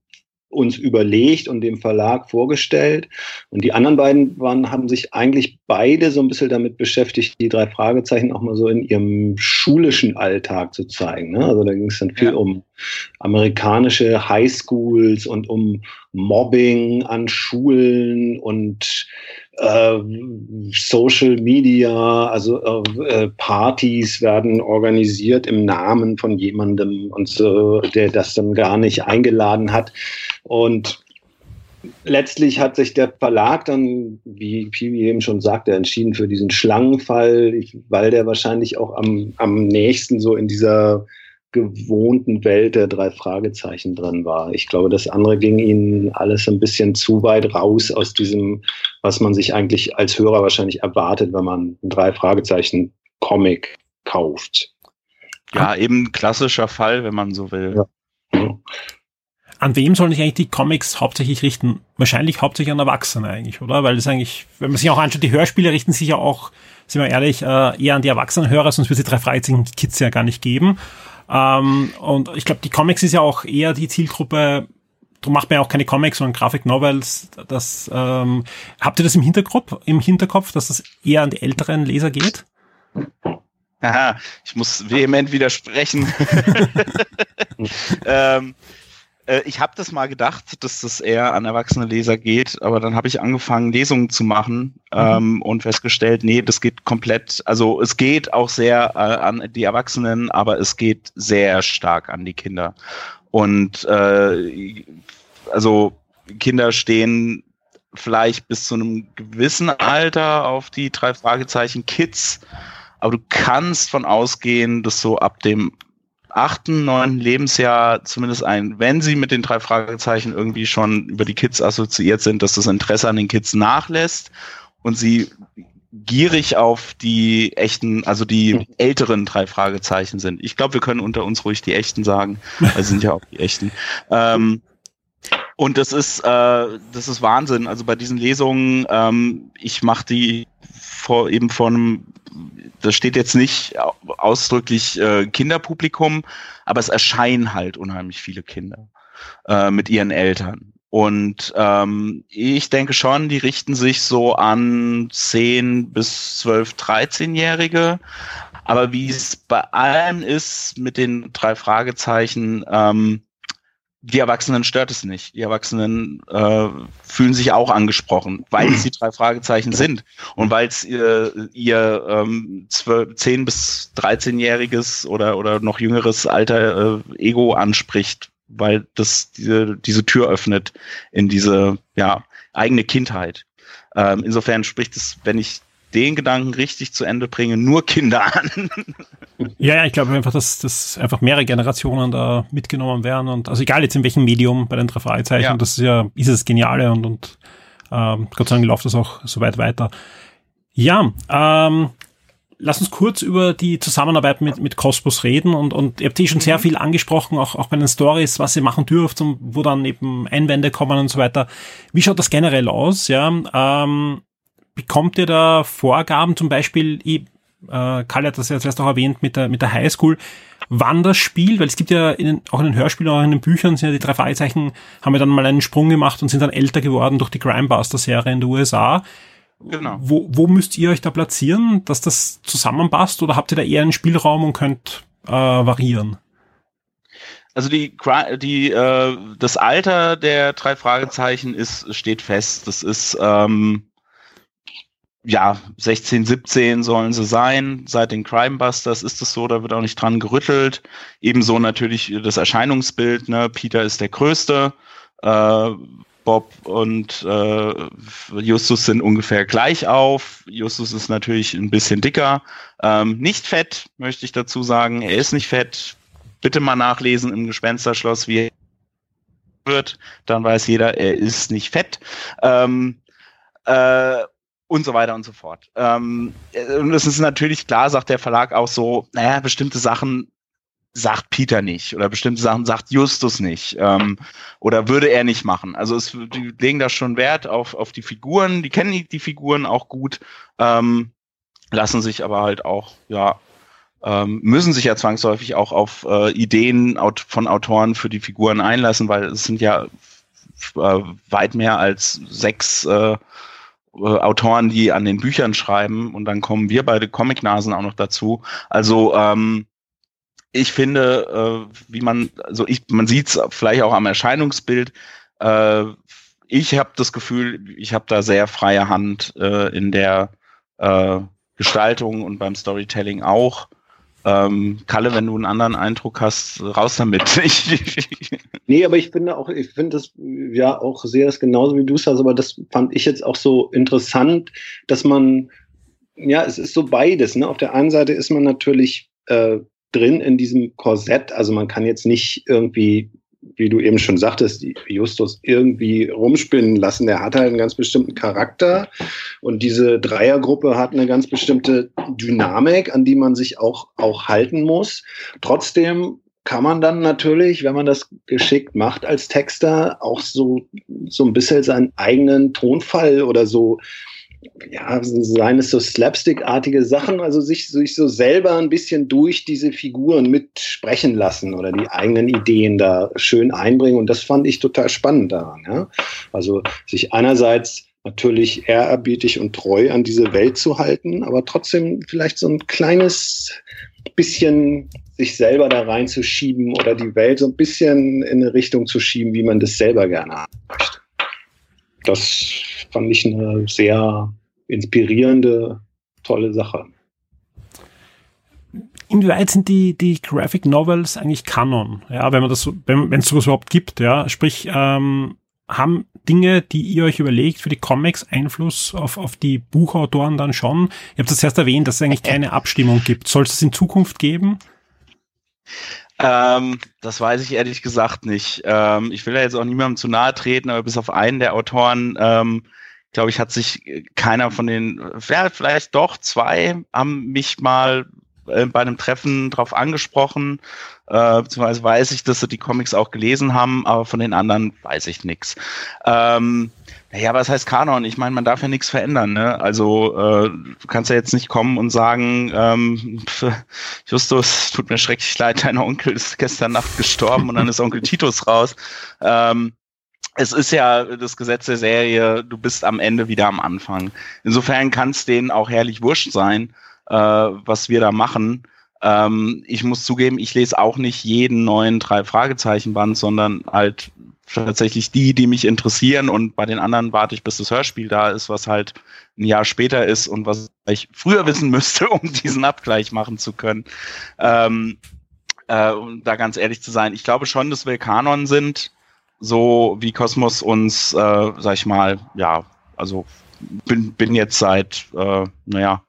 uns überlegt und dem Verlag vorgestellt. Und die anderen beiden waren, haben sich eigentlich beide so ein bisschen damit beschäftigt, die drei Fragezeichen auch mal so in ihrem schulischen Alltag zu zeigen. Ne? Also da ging es dann viel ja. um amerikanische Highschools und um Mobbing an Schulen und äh, Social Media, also äh, Partys werden organisiert im Namen von jemandem und so, der das dann gar nicht eingeladen hat. Und letztlich hat sich der Verlag dann, wie Piwi eben schon sagte, entschieden für diesen Schlangenfall, weil der wahrscheinlich auch am, am nächsten so in dieser gewohnten Welt der drei Fragezeichen drin war. Ich glaube, das andere ging ihnen alles ein bisschen zu weit raus aus diesem, was man sich eigentlich als Hörer wahrscheinlich erwartet, wenn man ein drei Fragezeichen Comic kauft. Ja, eben klassischer Fall, wenn man so will. Ja. an wem sollen sich eigentlich die Comics hauptsächlich richten? Wahrscheinlich hauptsächlich an Erwachsene eigentlich, oder? Weil das eigentlich, wenn man sich auch anschaut, die Hörspiele richten sich ja auch, sind wir ehrlich, äh, eher an die Erwachsenenhörer, sonst würde es die drei Fragezeichen Kids ja gar nicht geben. Ähm, und ich glaube, die Comics ist ja auch eher die Zielgruppe, darum macht man ja auch keine Comics, sondern Graphic Novels. Das, ähm, habt ihr das im Hinterkopf, im Hinterkopf, dass das eher an die älteren Leser geht? Aha, ich muss vehement widersprechen. ähm, äh, ich habe das mal gedacht, dass das eher an erwachsene Leser geht, aber dann habe ich angefangen, Lesungen zu machen mhm. ähm, und festgestellt, nee, das geht komplett, also es geht auch sehr äh, an die Erwachsenen, aber es geht sehr stark an die Kinder. Und äh, also Kinder stehen vielleicht bis zu einem gewissen Alter auf die drei Fragezeichen Kids, aber du kannst von ausgehen, dass so ab dem achten, neunten Lebensjahr zumindest ein, wenn sie mit den drei Fragezeichen irgendwie schon über die Kids assoziiert sind, dass das Interesse an den Kids nachlässt und sie gierig auf die echten, also die älteren drei Fragezeichen sind. Ich glaube, wir können unter uns ruhig die echten sagen, weil sie sind ja auch die echten. Ähm, und das ist, äh, das ist Wahnsinn. Also bei diesen Lesungen, ähm, ich mache die vor eben vor einem das steht jetzt nicht ausdrücklich äh, Kinderpublikum, aber es erscheinen halt unheimlich viele Kinder äh, mit ihren Eltern. Und ähm, ich denke schon, die richten sich so an 10 bis 12, 13-Jährige. Aber wie es bei allen ist mit den drei Fragezeichen, ähm, die Erwachsenen stört es nicht. Die Erwachsenen äh, fühlen sich auch angesprochen, weil es die drei Fragezeichen sind und weil es ihr, ihr ähm, 12, 10 bis 13-jähriges oder, oder noch jüngeres Alter äh, Ego anspricht, weil das diese, diese Tür öffnet in diese ja, eigene Kindheit. Ähm, insofern spricht es, wenn ich den Gedanken richtig zu Ende bringen, nur Kinder an. ja, ja, ich glaube einfach, dass, dass einfach mehrere Generationen da mitgenommen werden und also egal jetzt in welchem Medium bei den drei Fragezeichen, ja. das ist ja, ist es Geniale und, und ähm, Gott sei Dank läuft das auch so weit weiter. Ja, ähm, lass uns kurz über die Zusammenarbeit mit, mit Cosmos reden und, und ihr habt eh schon sehr mhm. viel angesprochen, auch, auch bei den Stories, was ihr machen dürft und wo dann eben Einwände kommen und so weiter. Wie schaut das generell aus? Ja, ähm, bekommt ihr da Vorgaben, zum Beispiel, ich, äh, Karl hat das ja zuerst auch erwähnt mit der, mit der Highschool, wann das Spiel, weil es gibt ja in den, auch in den Hörspielen, auch in den Büchern sind ja die drei Fragezeichen, haben ja dann mal einen Sprung gemacht und sind dann älter geworden durch die Crimebuster-Serie in den USA. Genau. Wo, wo müsst ihr euch da platzieren, dass das zusammenpasst oder habt ihr da eher einen Spielraum und könnt äh, variieren? Also die, die äh, das Alter der drei Fragezeichen ist steht fest. Das ist ähm, ja, 16, 17 sollen sie sein. Seit den Crimebusters ist es so, da wird auch nicht dran gerüttelt. Ebenso natürlich das Erscheinungsbild, ne? Peter ist der Größte, äh, Bob und äh, Justus sind ungefähr gleich auf. Justus ist natürlich ein bisschen dicker. Ähm, nicht fett, möchte ich dazu sagen. Er ist nicht fett. Bitte mal nachlesen im Gespensterschloss, wie er wird. Dann weiß jeder, er ist nicht fett. Ähm, äh, und so weiter und so fort. Ähm, und es ist natürlich klar, sagt der Verlag auch so, naja, bestimmte Sachen sagt Peter nicht oder bestimmte Sachen sagt Justus nicht ähm, oder würde er nicht machen. Also es, die legen da schon Wert auf, auf die Figuren, die kennen die, die Figuren auch gut, ähm, lassen sich aber halt auch, ja, ähm, müssen sich ja zwangsläufig auch auf äh, Ideen von Autoren für die Figuren einlassen, weil es sind ja äh, weit mehr als sechs äh, äh, Autoren, die an den Büchern schreiben und dann kommen wir beide Comicnasen auch noch dazu. Also ähm, ich finde, äh, wie man, also ich, man sieht es vielleicht auch am Erscheinungsbild. Äh, ich habe das Gefühl, ich habe da sehr freie Hand äh, in der äh, Gestaltung und beim Storytelling auch. Ähm, Kalle, wenn du einen anderen Eindruck hast, raus damit. nee, aber ich finde auch, ich finde das ja auch sehr das genauso wie du es hast, aber das fand ich jetzt auch so interessant, dass man, ja, es ist so beides. Ne? Auf der einen Seite ist man natürlich äh, drin in diesem Korsett, also man kann jetzt nicht irgendwie wie du eben schon sagtest, Justus irgendwie rumspinnen lassen. Der hat halt einen ganz bestimmten Charakter und diese Dreiergruppe hat eine ganz bestimmte Dynamik, an die man sich auch, auch halten muss. Trotzdem kann man dann natürlich, wenn man das geschickt macht als Texter, auch so, so ein bisschen seinen eigenen Tonfall oder so, ja, seien es so slapstick-artige Sachen, also sich, sich so selber ein bisschen durch diese Figuren mitsprechen lassen oder die eigenen Ideen da schön einbringen. Und das fand ich total spannend daran. Ja? Also sich einerseits natürlich ehrerbietig und treu an diese Welt zu halten, aber trotzdem vielleicht so ein kleines bisschen sich selber da reinzuschieben oder die Welt so ein bisschen in eine Richtung zu schieben, wie man das selber gerne haben möchte. Das fand ich eine sehr inspirierende, tolle Sache. Inwieweit sind die, die Graphic Novels eigentlich Kanon? Ja, wenn man das, wenn es sowas überhaupt gibt, ja, sprich, ähm, haben Dinge, die ihr euch überlegt für die Comics Einfluss auf, auf die Buchautoren dann schon? Ihr habt das erst erwähnt, dass es eigentlich keine Abstimmung gibt. Soll es in Zukunft geben? Ähm, das weiß ich ehrlich gesagt nicht. Ähm, ich will ja jetzt auch niemandem zu nahe treten, aber bis auf einen der Autoren, ähm, glaube ich, hat sich keiner von den, ja, vielleicht doch zwei, haben mich mal äh, bei einem Treffen drauf angesprochen, äh, beziehungsweise weiß ich, dass sie die Comics auch gelesen haben, aber von den anderen weiß ich nichts. Ähm, naja, was heißt Kanon? Ich meine, man darf ja nichts verändern. Ne? Also äh, du kannst ja jetzt nicht kommen und sagen, ähm, Justus, tut mir schrecklich leid, dein Onkel ist gestern Nacht gestorben und dann ist Onkel Titus raus. Ähm, es ist ja das Gesetz der Serie, du bist am Ende wieder am Anfang. Insofern kann es denen auch herrlich wurscht sein, äh, was wir da machen. Ähm, ich muss zugeben, ich lese auch nicht jeden neuen drei Fragezeichen Band, sondern halt tatsächlich die, die mich interessieren und bei den anderen warte ich, bis das Hörspiel da ist, was halt ein Jahr später ist und was ich früher wissen müsste, um diesen Abgleich machen zu können. Ähm, äh, um da ganz ehrlich zu sein, ich glaube schon, dass wir Kanon sind, so wie Kosmos uns, äh, sag ich mal, ja, also bin, bin jetzt seit, äh, naja,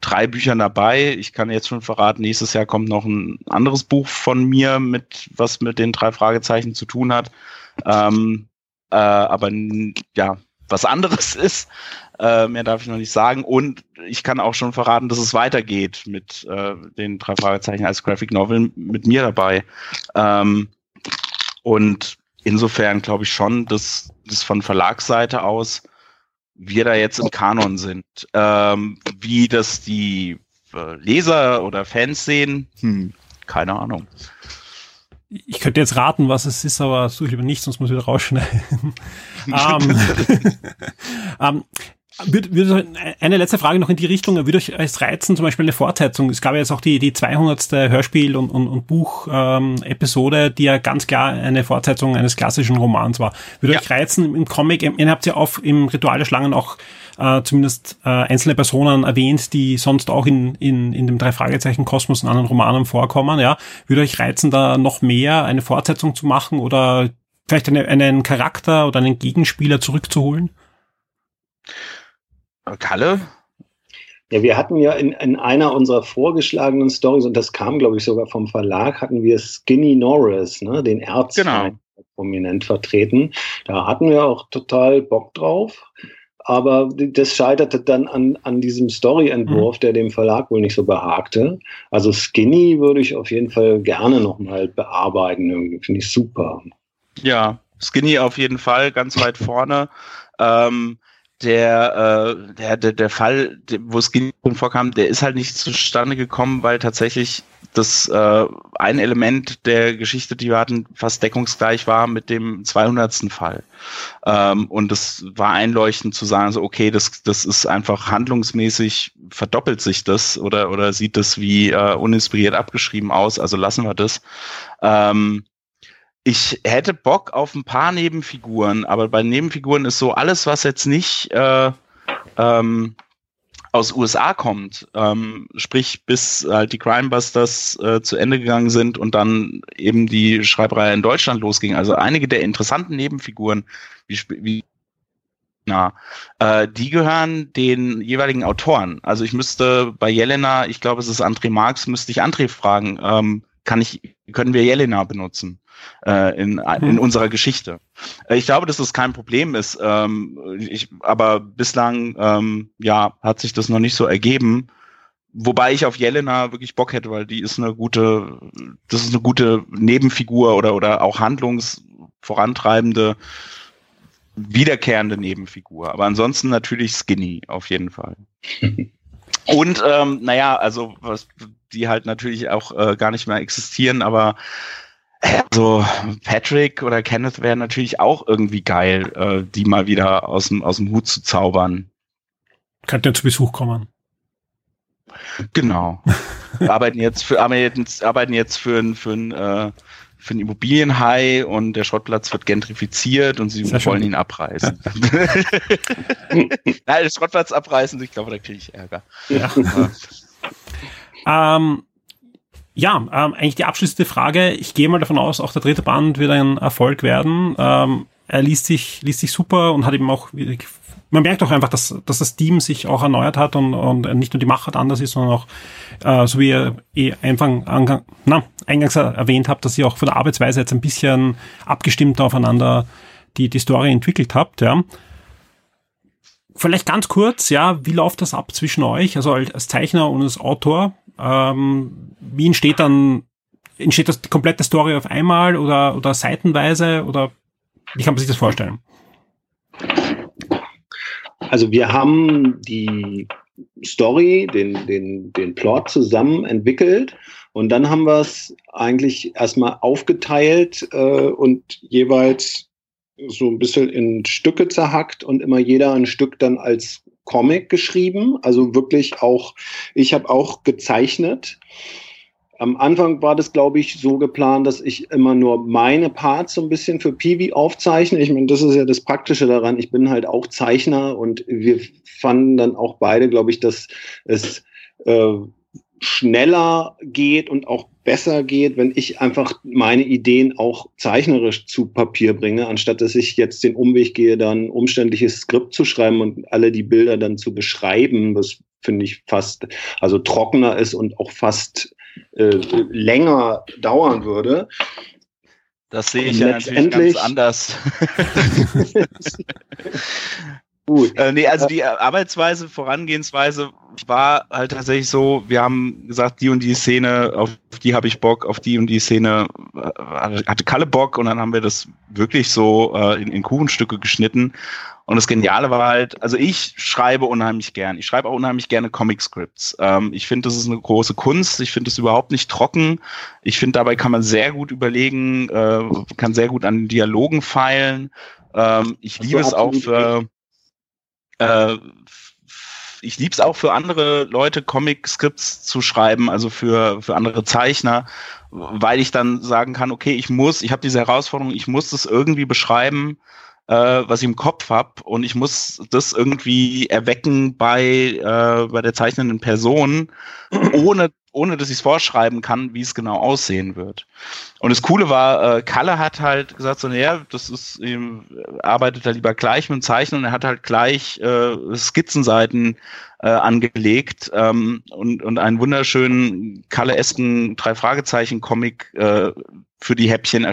drei Büchern dabei. Ich kann jetzt schon verraten, nächstes Jahr kommt noch ein anderes Buch von mir, mit was mit den drei Fragezeichen zu tun hat. Ähm, äh, aber ja, was anderes ist. Äh, mehr darf ich noch nicht sagen. Und ich kann auch schon verraten, dass es weitergeht mit äh, den drei Fragezeichen als Graphic Novel mit mir dabei. Ähm, und insofern glaube ich schon, dass das von Verlagsseite aus wir da jetzt im Kanon sind. Ähm, wie das die äh, Leser oder Fans sehen, hm, keine Ahnung. Ich könnte jetzt raten, was es ist, aber suche lieber nicht, sonst muss ich wieder rausschneiden. um, um, würde, würde eine letzte Frage noch in die Richtung, würde euch als reizen, zum Beispiel eine Fortsetzung? Es gab ja jetzt auch die, die 200. Hörspiel- und, und, und Buch-Episode, ähm, die ja ganz klar eine Fortsetzung eines klassischen Romans war. Würde ja. euch reizen im Comic, ihr habt ja auf im Ritual der Schlangen auch äh, zumindest äh, einzelne Personen erwähnt, die sonst auch in, in, in dem Drei-Fragezeichen-Kosmos und anderen Romanen vorkommen, ja. Würde euch reizen, da noch mehr eine Fortsetzung zu machen oder vielleicht eine, einen Charakter oder einen Gegenspieler zurückzuholen? Kalle? Ja, wir hatten ja in, in einer unserer vorgeschlagenen Stories, und das kam, glaube ich, sogar vom Verlag, hatten wir Skinny Norris, ne, den Erzfeind genau. prominent vertreten. Da hatten wir auch total Bock drauf. Aber das scheiterte dann an, an diesem Storyentwurf, mhm. der dem Verlag wohl nicht so behagte. Also Skinny würde ich auf jeden Fall gerne nochmal bearbeiten. Finde ich super. Ja, Skinny auf jeden Fall ganz weit vorne. Ähm, der, äh, der, der, der Fall, wo es vorkam, der ist halt nicht zustande gekommen, weil tatsächlich das äh, ein Element der Geschichte, die wir hatten, fast deckungsgleich war mit dem 200. Fall. Ähm, und das war einleuchtend zu sagen, so okay, das, das ist einfach handlungsmäßig verdoppelt sich das oder oder sieht das wie äh, uninspiriert abgeschrieben aus, also lassen wir das. Ähm, ich hätte Bock auf ein paar Nebenfiguren, aber bei Nebenfiguren ist so alles, was jetzt nicht äh, ähm, aus USA kommt, ähm, sprich bis halt die Crimebusters äh, zu Ende gegangen sind und dann eben die Schreiberei in Deutschland losging. Also einige der interessanten Nebenfiguren, wie, wie na, äh, die gehören den jeweiligen Autoren. Also ich müsste bei Jelena, ich glaube es ist André Marx, müsste ich André fragen, ähm, kann ich, können wir Jelena benutzen? äh, in, in hm. unserer Geschichte. Äh, ich glaube, dass das kein Problem ist, ähm, ich, aber bislang ähm, ja, hat sich das noch nicht so ergeben. wobei ich auf Jelena wirklich Bock hätte, weil die ist eine gute, das ist eine gute Nebenfigur oder, oder auch handlungsvorantreibende, wiederkehrende Nebenfigur. Aber ansonsten natürlich Skinny, auf jeden Fall. Und ähm, naja, also was die halt natürlich auch äh, gar nicht mehr existieren, aber also Patrick oder Kenneth wären natürlich auch irgendwie geil, äh, die mal wieder aus dem, aus dem Hut zu zaubern. Könnten zu Besuch kommen. Genau. arbeiten jetzt für, arbeiten jetzt, arbeiten jetzt für ein, für ein, äh, für ein Immobilienhai und der Schrottplatz wird gentrifiziert und sie wollen schön. ihn abreißen. Nein, den Schrottplatz abreißen, ich glaube, da kriege ich Ärger. Ja. ähm, ja, ähm, eigentlich die abschließende Frage. Ich gehe mal davon aus, auch der dritte Band wird ein Erfolg werden. Ähm, er liest sich, liest sich super und hat eben auch, man merkt auch einfach, dass, dass das Team sich auch erneuert hat und, und nicht nur die Machart anders ist, sondern auch, äh, so wie ihr eh Anfang, angang, na, eingangs erwähnt habt, dass ihr auch von der Arbeitsweise jetzt ein bisschen abgestimmt aufeinander die, die Story entwickelt habt, ja. Vielleicht ganz kurz, ja, wie läuft das ab zwischen euch, also als Zeichner und als Autor? Ähm, wie entsteht dann, entsteht das die komplette Story auf einmal oder, oder seitenweise oder wie kann man sich das vorstellen? Also wir haben die Story, den, den, den Plot zusammen entwickelt und dann haben wir es eigentlich erstmal aufgeteilt äh, und jeweils so ein bisschen in Stücke zerhackt und immer jeder ein Stück dann als Comic geschrieben, also wirklich auch, ich habe auch gezeichnet. Am Anfang war das, glaube ich, so geplant, dass ich immer nur meine Parts so ein bisschen für Piwi aufzeichne. Ich meine, das ist ja das Praktische daran. Ich bin halt auch Zeichner und wir fanden dann auch beide, glaube ich, dass es äh, schneller geht und auch besser geht, wenn ich einfach meine Ideen auch zeichnerisch zu Papier bringe, anstatt dass ich jetzt den Umweg gehe, dann umständliches Skript zu schreiben und alle die Bilder dann zu beschreiben, was finde ich fast, also trockener ist und auch fast äh, länger dauern würde. Das sehe ich ja natürlich ganz anders. Gut. Äh, nee, also die Arbeitsweise, Vorangehensweise war halt tatsächlich so, wir haben gesagt, die und die Szene, auf die habe ich Bock, auf die und die Szene äh, hatte Kalle Bock und dann haben wir das wirklich so äh, in, in Kuchenstücke geschnitten. Und das Geniale war halt, also ich schreibe unheimlich gern. Ich schreibe auch unheimlich gerne Comic-Scripts. Ähm, ich finde, das ist eine große Kunst. Ich finde es überhaupt nicht trocken. Ich finde, dabei kann man sehr gut überlegen, äh, kann sehr gut an Dialogen feilen. Ähm, ich liebe es auch für äh, ich lieb's auch für andere Leute, Comic-Skripts zu schreiben, also für, für andere Zeichner, weil ich dann sagen kann, okay, ich muss, ich habe diese Herausforderung, ich muss das irgendwie beschreiben, äh, was ich im Kopf habe und ich muss das irgendwie erwecken bei, äh, bei der zeichnenden Person, ohne ohne dass ich es vorschreiben kann, wie es genau aussehen wird. Und das Coole war, äh, Kalle hat halt gesagt, so, naja, das ist, ihm, arbeitet er lieber gleich mit dem Zeichnen. Und er hat halt gleich äh, Skizzenseiten äh, angelegt ähm, und, und einen wunderschönen Kalle-esken Drei-Fragezeichen-Comic äh, für die Häppchen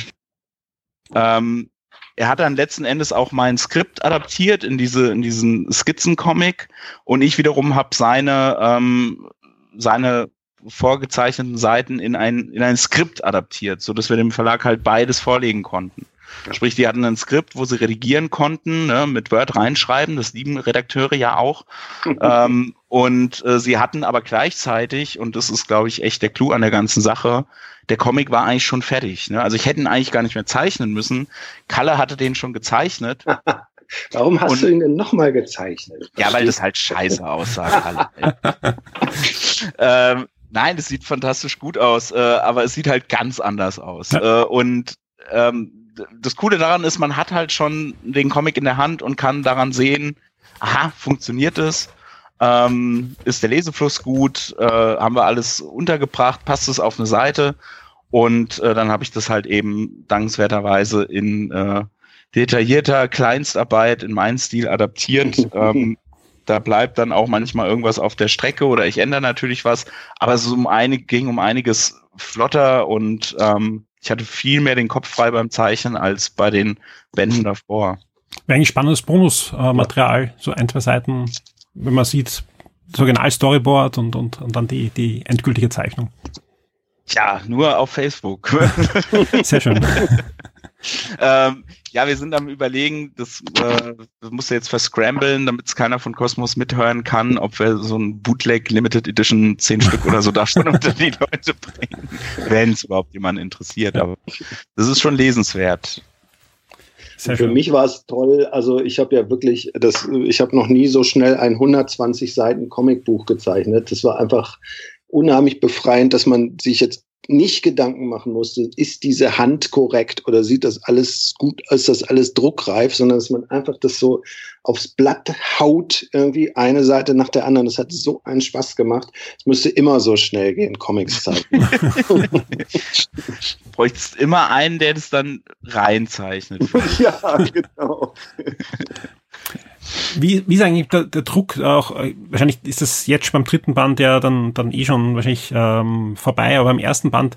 ähm, er hat dann letzten Endes auch mein Skript adaptiert in diese in diesen Skizzen-Comic und ich wiederum habe seine ähm, seine vorgezeichneten Seiten in ein, in ein Skript adaptiert, so dass wir dem Verlag halt beides vorlegen konnten. Sprich, die hatten ein Skript, wo sie redigieren konnten, ne, mit Word reinschreiben, das lieben Redakteure ja auch. ähm, und äh, sie hatten aber gleichzeitig, und das ist, glaube ich, echt der Clou an der ganzen Sache, der Comic war eigentlich schon fertig. Ne? Also ich hätte ihn eigentlich gar nicht mehr zeichnen müssen. Kalle hatte den schon gezeichnet. Warum hast und, du ihn denn nochmal gezeichnet? Ja, weil das halt scheiße aussah, Kalle. ähm, Nein, es sieht fantastisch gut aus, äh, aber es sieht halt ganz anders aus. Ja. Äh, und ähm, das Coole daran ist, man hat halt schon den Comic in der Hand und kann daran sehen, aha, funktioniert es? Ähm, ist der Lesefluss gut? Äh, haben wir alles untergebracht? Passt es auf eine Seite? Und äh, dann habe ich das halt eben dankenswerterweise in äh, detaillierter Kleinstarbeit in meinen Stil adaptiert. ähm, da bleibt dann auch manchmal irgendwas auf der Strecke oder ich ändere natürlich was, aber es um einig, ging um einiges flotter und ähm, ich hatte viel mehr den Kopf frei beim Zeichnen als bei den Bänden davor. Wäre eigentlich spannendes Bonusmaterial, äh, so ein, zwei Seiten, wenn man sieht, das Original-Storyboard und, und, und dann die, die endgültige Zeichnung? Ja, nur auf Facebook. Sehr schön. ähm, ja, wir sind am überlegen, das, äh, das muss jetzt verscramblen, damit es keiner von Cosmos mithören kann, ob wir so ein Bootleg Limited Edition 10 Stück oder so da schon unter die Leute bringen, wenn es überhaupt jemanden interessiert. Aber das ist schon lesenswert. Sehr Für mich war es toll. Also ich habe ja wirklich, das, ich habe noch nie so schnell ein 120 Seiten Comicbuch gezeichnet. Das war einfach unheimlich befreiend, dass man sich jetzt nicht Gedanken machen musste, ist diese Hand korrekt oder sieht das alles gut, ist das alles druckreif, sondern dass man einfach das so aufs Blatt haut, irgendwie eine Seite nach der anderen. Das hat so einen Spaß gemacht. Es müsste immer so schnell gehen, Comics zeichnen. Bräuchtest immer einen, der das dann reinzeichnet. ja, genau. Wie, wie ist eigentlich der, der Druck auch, äh, wahrscheinlich ist das jetzt beim dritten Band ja dann, dann eh schon wahrscheinlich ähm, vorbei, aber beim ersten Band,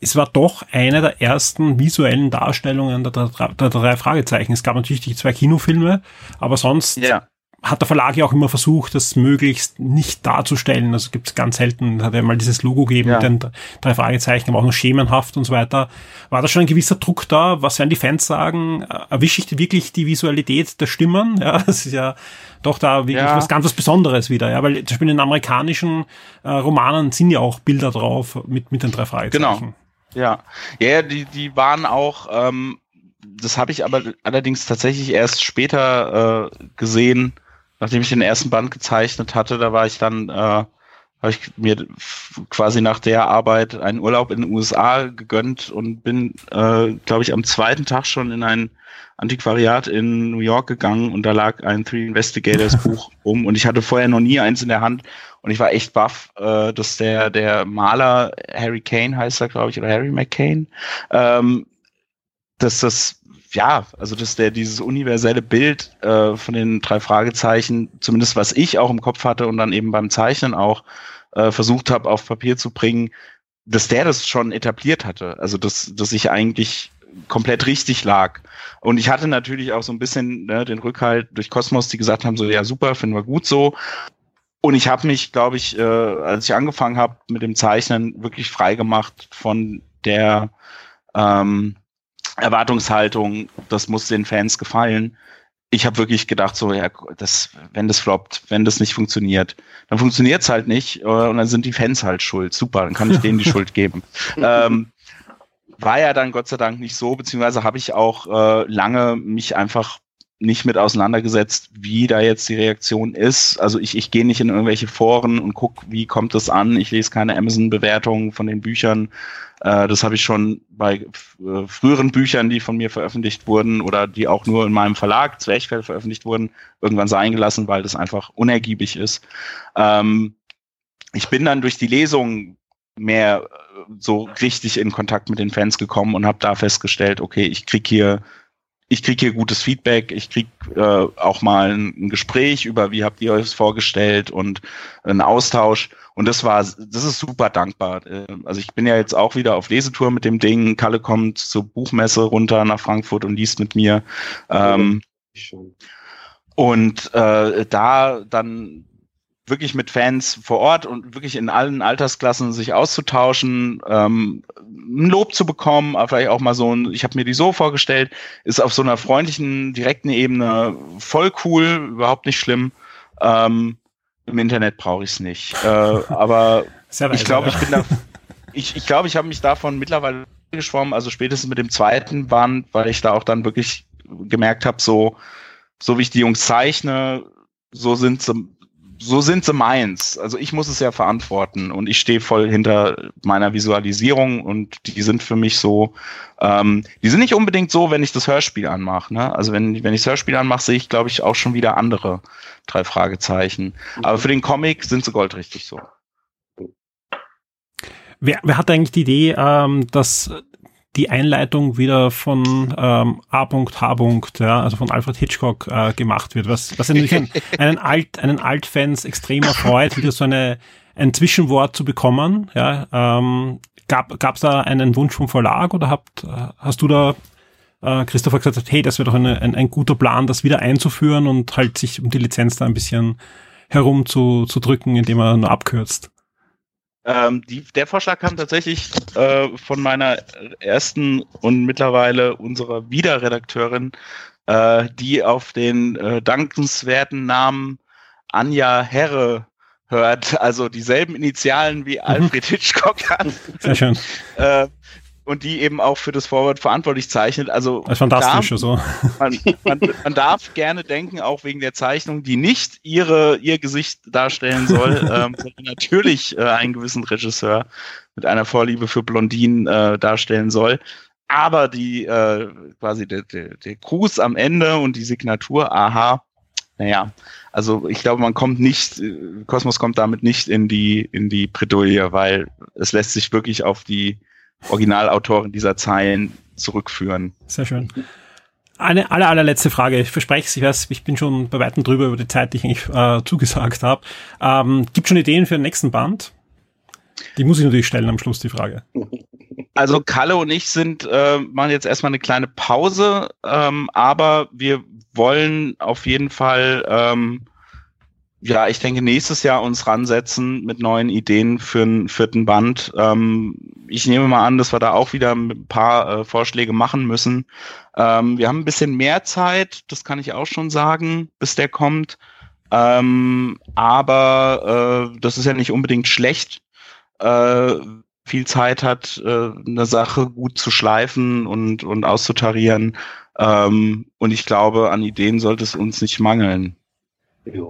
es war doch eine der ersten visuellen Darstellungen der, der, der drei Fragezeichen. Es gab natürlich die zwei Kinofilme, aber sonst ja hat der Verlag ja auch immer versucht, das möglichst nicht darzustellen. Also gibt es ganz selten, hat er mal dieses Logo gegeben ja. mit den drei Fragezeichen, aber auch noch schemenhaft und so weiter. War da schon ein gewisser Druck da? Was werden die Fans sagen? Erwische ich wirklich die Visualität der Stimmen? Ja, das ist ja doch da wirklich ja. was ganz was Besonderes wieder. Ja, weil zum Beispiel in den amerikanischen äh, Romanen sind ja auch Bilder drauf mit, mit den drei Fragezeichen. Genau. Ja, ja, die, die waren auch, ähm, das habe ich aber allerdings tatsächlich erst später äh, gesehen, nachdem ich den ersten Band gezeichnet hatte, da war ich dann, äh, habe ich mir quasi nach der Arbeit einen Urlaub in den USA gegönnt und bin, äh, glaube ich, am zweiten Tag schon in ein Antiquariat in New York gegangen und da lag ein Three Investigators Buch rum und ich hatte vorher noch nie eins in der Hand und ich war echt baff, äh, dass der der Maler Harry Kane heißt er, glaube ich, oder Harry McCain, ähm, dass das ja, also dass der dieses universelle Bild äh, von den drei Fragezeichen, zumindest was ich auch im Kopf hatte und dann eben beim Zeichnen auch äh, versucht habe, auf Papier zu bringen, dass der das schon etabliert hatte. Also dass, dass ich eigentlich komplett richtig lag. Und ich hatte natürlich auch so ein bisschen ne, den Rückhalt durch Kosmos, die gesagt haben, so ja super, finden wir gut so. Und ich habe mich, glaube ich, äh, als ich angefangen habe mit dem Zeichnen, wirklich frei gemacht von der ähm, Erwartungshaltung, das muss den Fans gefallen. Ich habe wirklich gedacht, so, ja, das, wenn das floppt, wenn das nicht funktioniert, dann funktioniert's halt nicht äh, und dann sind die Fans halt schuld. Super, dann kann ich denen die Schuld geben. Ähm, war ja dann Gott sei Dank nicht so, beziehungsweise habe ich auch äh, lange mich einfach nicht mit auseinandergesetzt, wie da jetzt die Reaktion ist. Also ich, ich gehe nicht in irgendwelche Foren und guck, wie kommt das an. Ich lese keine Amazon-Bewertungen von den Büchern. Äh, das habe ich schon bei äh, früheren Büchern, die von mir veröffentlicht wurden oder die auch nur in meinem Verlag Zwerchfell veröffentlicht wurden, irgendwann sein gelassen, weil das einfach unergiebig ist. Ähm, ich bin dann durch die Lesung mehr äh, so richtig in Kontakt mit den Fans gekommen und habe da festgestellt, okay, ich krieg hier ich kriege hier gutes Feedback, ich kriege äh, auch mal ein, Gespräch über, wie habt ihr euch das vorgestellt und einen Austausch. Und das war, das ist super dankbar. Äh, also ich bin ja jetzt auch wieder auf Lesetour mit dem Ding. Kalle kommt zur Buchmesse runter nach Frankfurt und liest mit mir. Ähm, und äh, da dann wirklich mit Fans vor Ort und wirklich in allen Altersklassen sich auszutauschen, ähm, ein Lob zu bekommen, aber vielleicht auch mal so ein, ich habe mir die so vorgestellt, ist auf so einer freundlichen, direkten Ebene voll cool, überhaupt nicht schlimm. Ähm, Im Internet brauche ich es nicht. Äh, aber ich glaube, ich bin da, ich, ich glaube, ich habe mich davon mittlerweile geschwommen, also spätestens mit dem zweiten Band, weil ich da auch dann wirklich gemerkt habe, so, so wie ich die Jungs zeichne, so sind sie so sind sie meins. Also ich muss es ja verantworten und ich stehe voll hinter meiner Visualisierung und die sind für mich so, ähm, die sind nicht unbedingt so, wenn ich das Hörspiel anmache. Ne? Also wenn, wenn ich das Hörspiel anmache, sehe ich, glaube ich, auch schon wieder andere drei Fragezeichen. Aber für den Comic sind sie goldrichtig so. Wer, wer hat eigentlich die Idee, ähm, dass die Einleitung wieder von ähm, A.H. Ja, also von Alfred Hitchcock äh, gemacht wird, was, was natürlich einen, einen Alt, einen Altfans extrem erfreut, wieder so eine ein Zwischenwort zu bekommen. Ja, ähm, gab es da einen Wunsch vom Verlag oder habt, hast du da äh, Christopher gesagt, hey, das wäre doch eine, ein, ein guter Plan, das wieder einzuführen und halt sich um die Lizenz da ein bisschen herumzudrücken, indem er nur abkürzt. Ähm, die, der Vorschlag kam tatsächlich äh, von meiner ersten und mittlerweile unserer Wiederredakteurin, äh, die auf den äh, dankenswerten Namen Anja Herre hört, also dieselben Initialen wie mhm. Alfred Hitchcock hat. Sehr schön. Äh, und die eben auch für das Vorwort verantwortlich zeichnet. Also das ist fantastisch. Darf, so. man, man, man, darf gerne denken, auch wegen der Zeichnung, die nicht ihre, ihr Gesicht darstellen soll, ähm, sondern natürlich äh, einen gewissen Regisseur mit einer Vorliebe für Blondinen äh, darstellen soll. Aber die äh, quasi der, der, der Gruß am Ende und die Signatur, aha, naja, also ich glaube, man kommt nicht, Kosmos kommt damit nicht in die, in die Bredouille, weil es lässt sich wirklich auf die Originalautoren dieser Zeilen zurückführen. Sehr schön. Eine aller, allerletzte Frage. Ich verspreche es, ich weiß, ich bin schon bei weitem drüber über die Zeit, die ich eigentlich äh, zugesagt habe. Ähm, gibt schon Ideen für den nächsten Band? Die muss ich natürlich stellen am Schluss, die Frage. Also Kalle und ich sind, äh, machen jetzt erstmal eine kleine Pause, ähm, aber wir wollen auf jeden Fall ähm, ja, ich denke, nächstes Jahr uns ransetzen mit neuen Ideen für einen vierten Band. Ähm, ich nehme mal an, dass wir da auch wieder ein paar äh, Vorschläge machen müssen. Ähm, wir haben ein bisschen mehr Zeit, das kann ich auch schon sagen, bis der kommt. Ähm, aber äh, das ist ja nicht unbedingt schlecht. Äh, viel Zeit hat, äh, eine Sache gut zu schleifen und, und auszutarieren. Ähm, und ich glaube, an Ideen sollte es uns nicht mangeln. Ja.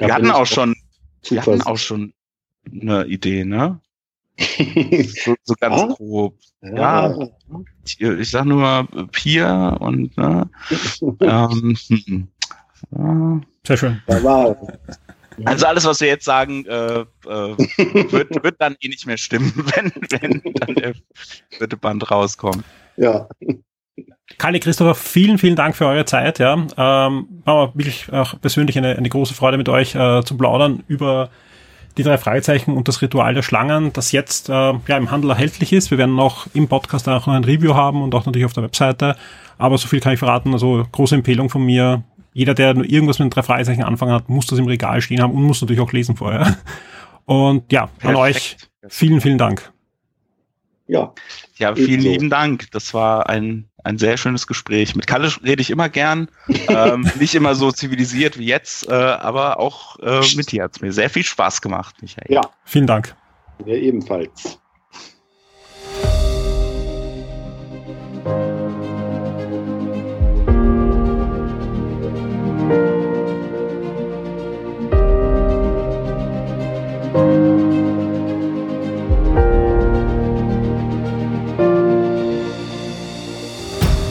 Da wir hatten auch schon, wir hatten auch schon eine Idee, ne? so, so, ganz ah? grob. Ja. ja. Ich sag nur Pia und ne? ähm, hm. ja. Sehr schön. Also alles, was wir jetzt sagen, äh, äh, wird, wird dann eh nicht mehr stimmen, wenn, wenn dann der vierte Band rauskommt. Ja. Kalle Christopher, vielen, vielen Dank für eure Zeit. Ja, ähm, war wirklich auch persönlich eine, eine große Freude mit euch äh, zu plaudern über die drei Fragezeichen und das Ritual der Schlangen, das jetzt äh, ja im Handel erhältlich ist. Wir werden noch im Podcast auch noch ein Review haben und auch natürlich auf der Webseite. Aber so viel kann ich verraten. Also große Empfehlung von mir. Jeder, der nur irgendwas mit den drei Fragezeichen anfangen hat, muss das im Regal stehen haben und muss natürlich auch lesen vorher. Und ja, Perfekt. an euch vielen, vielen Dank. Ja. Ja, vielen lieben Dank. Das war ein, ein sehr schönes Gespräch. Mit Kalle rede ich immer gern. ähm, nicht immer so zivilisiert wie jetzt, äh, aber auch äh, mit dir hat es mir sehr viel Spaß gemacht, Michael. Ja. Vielen Dank. Mir ebenfalls.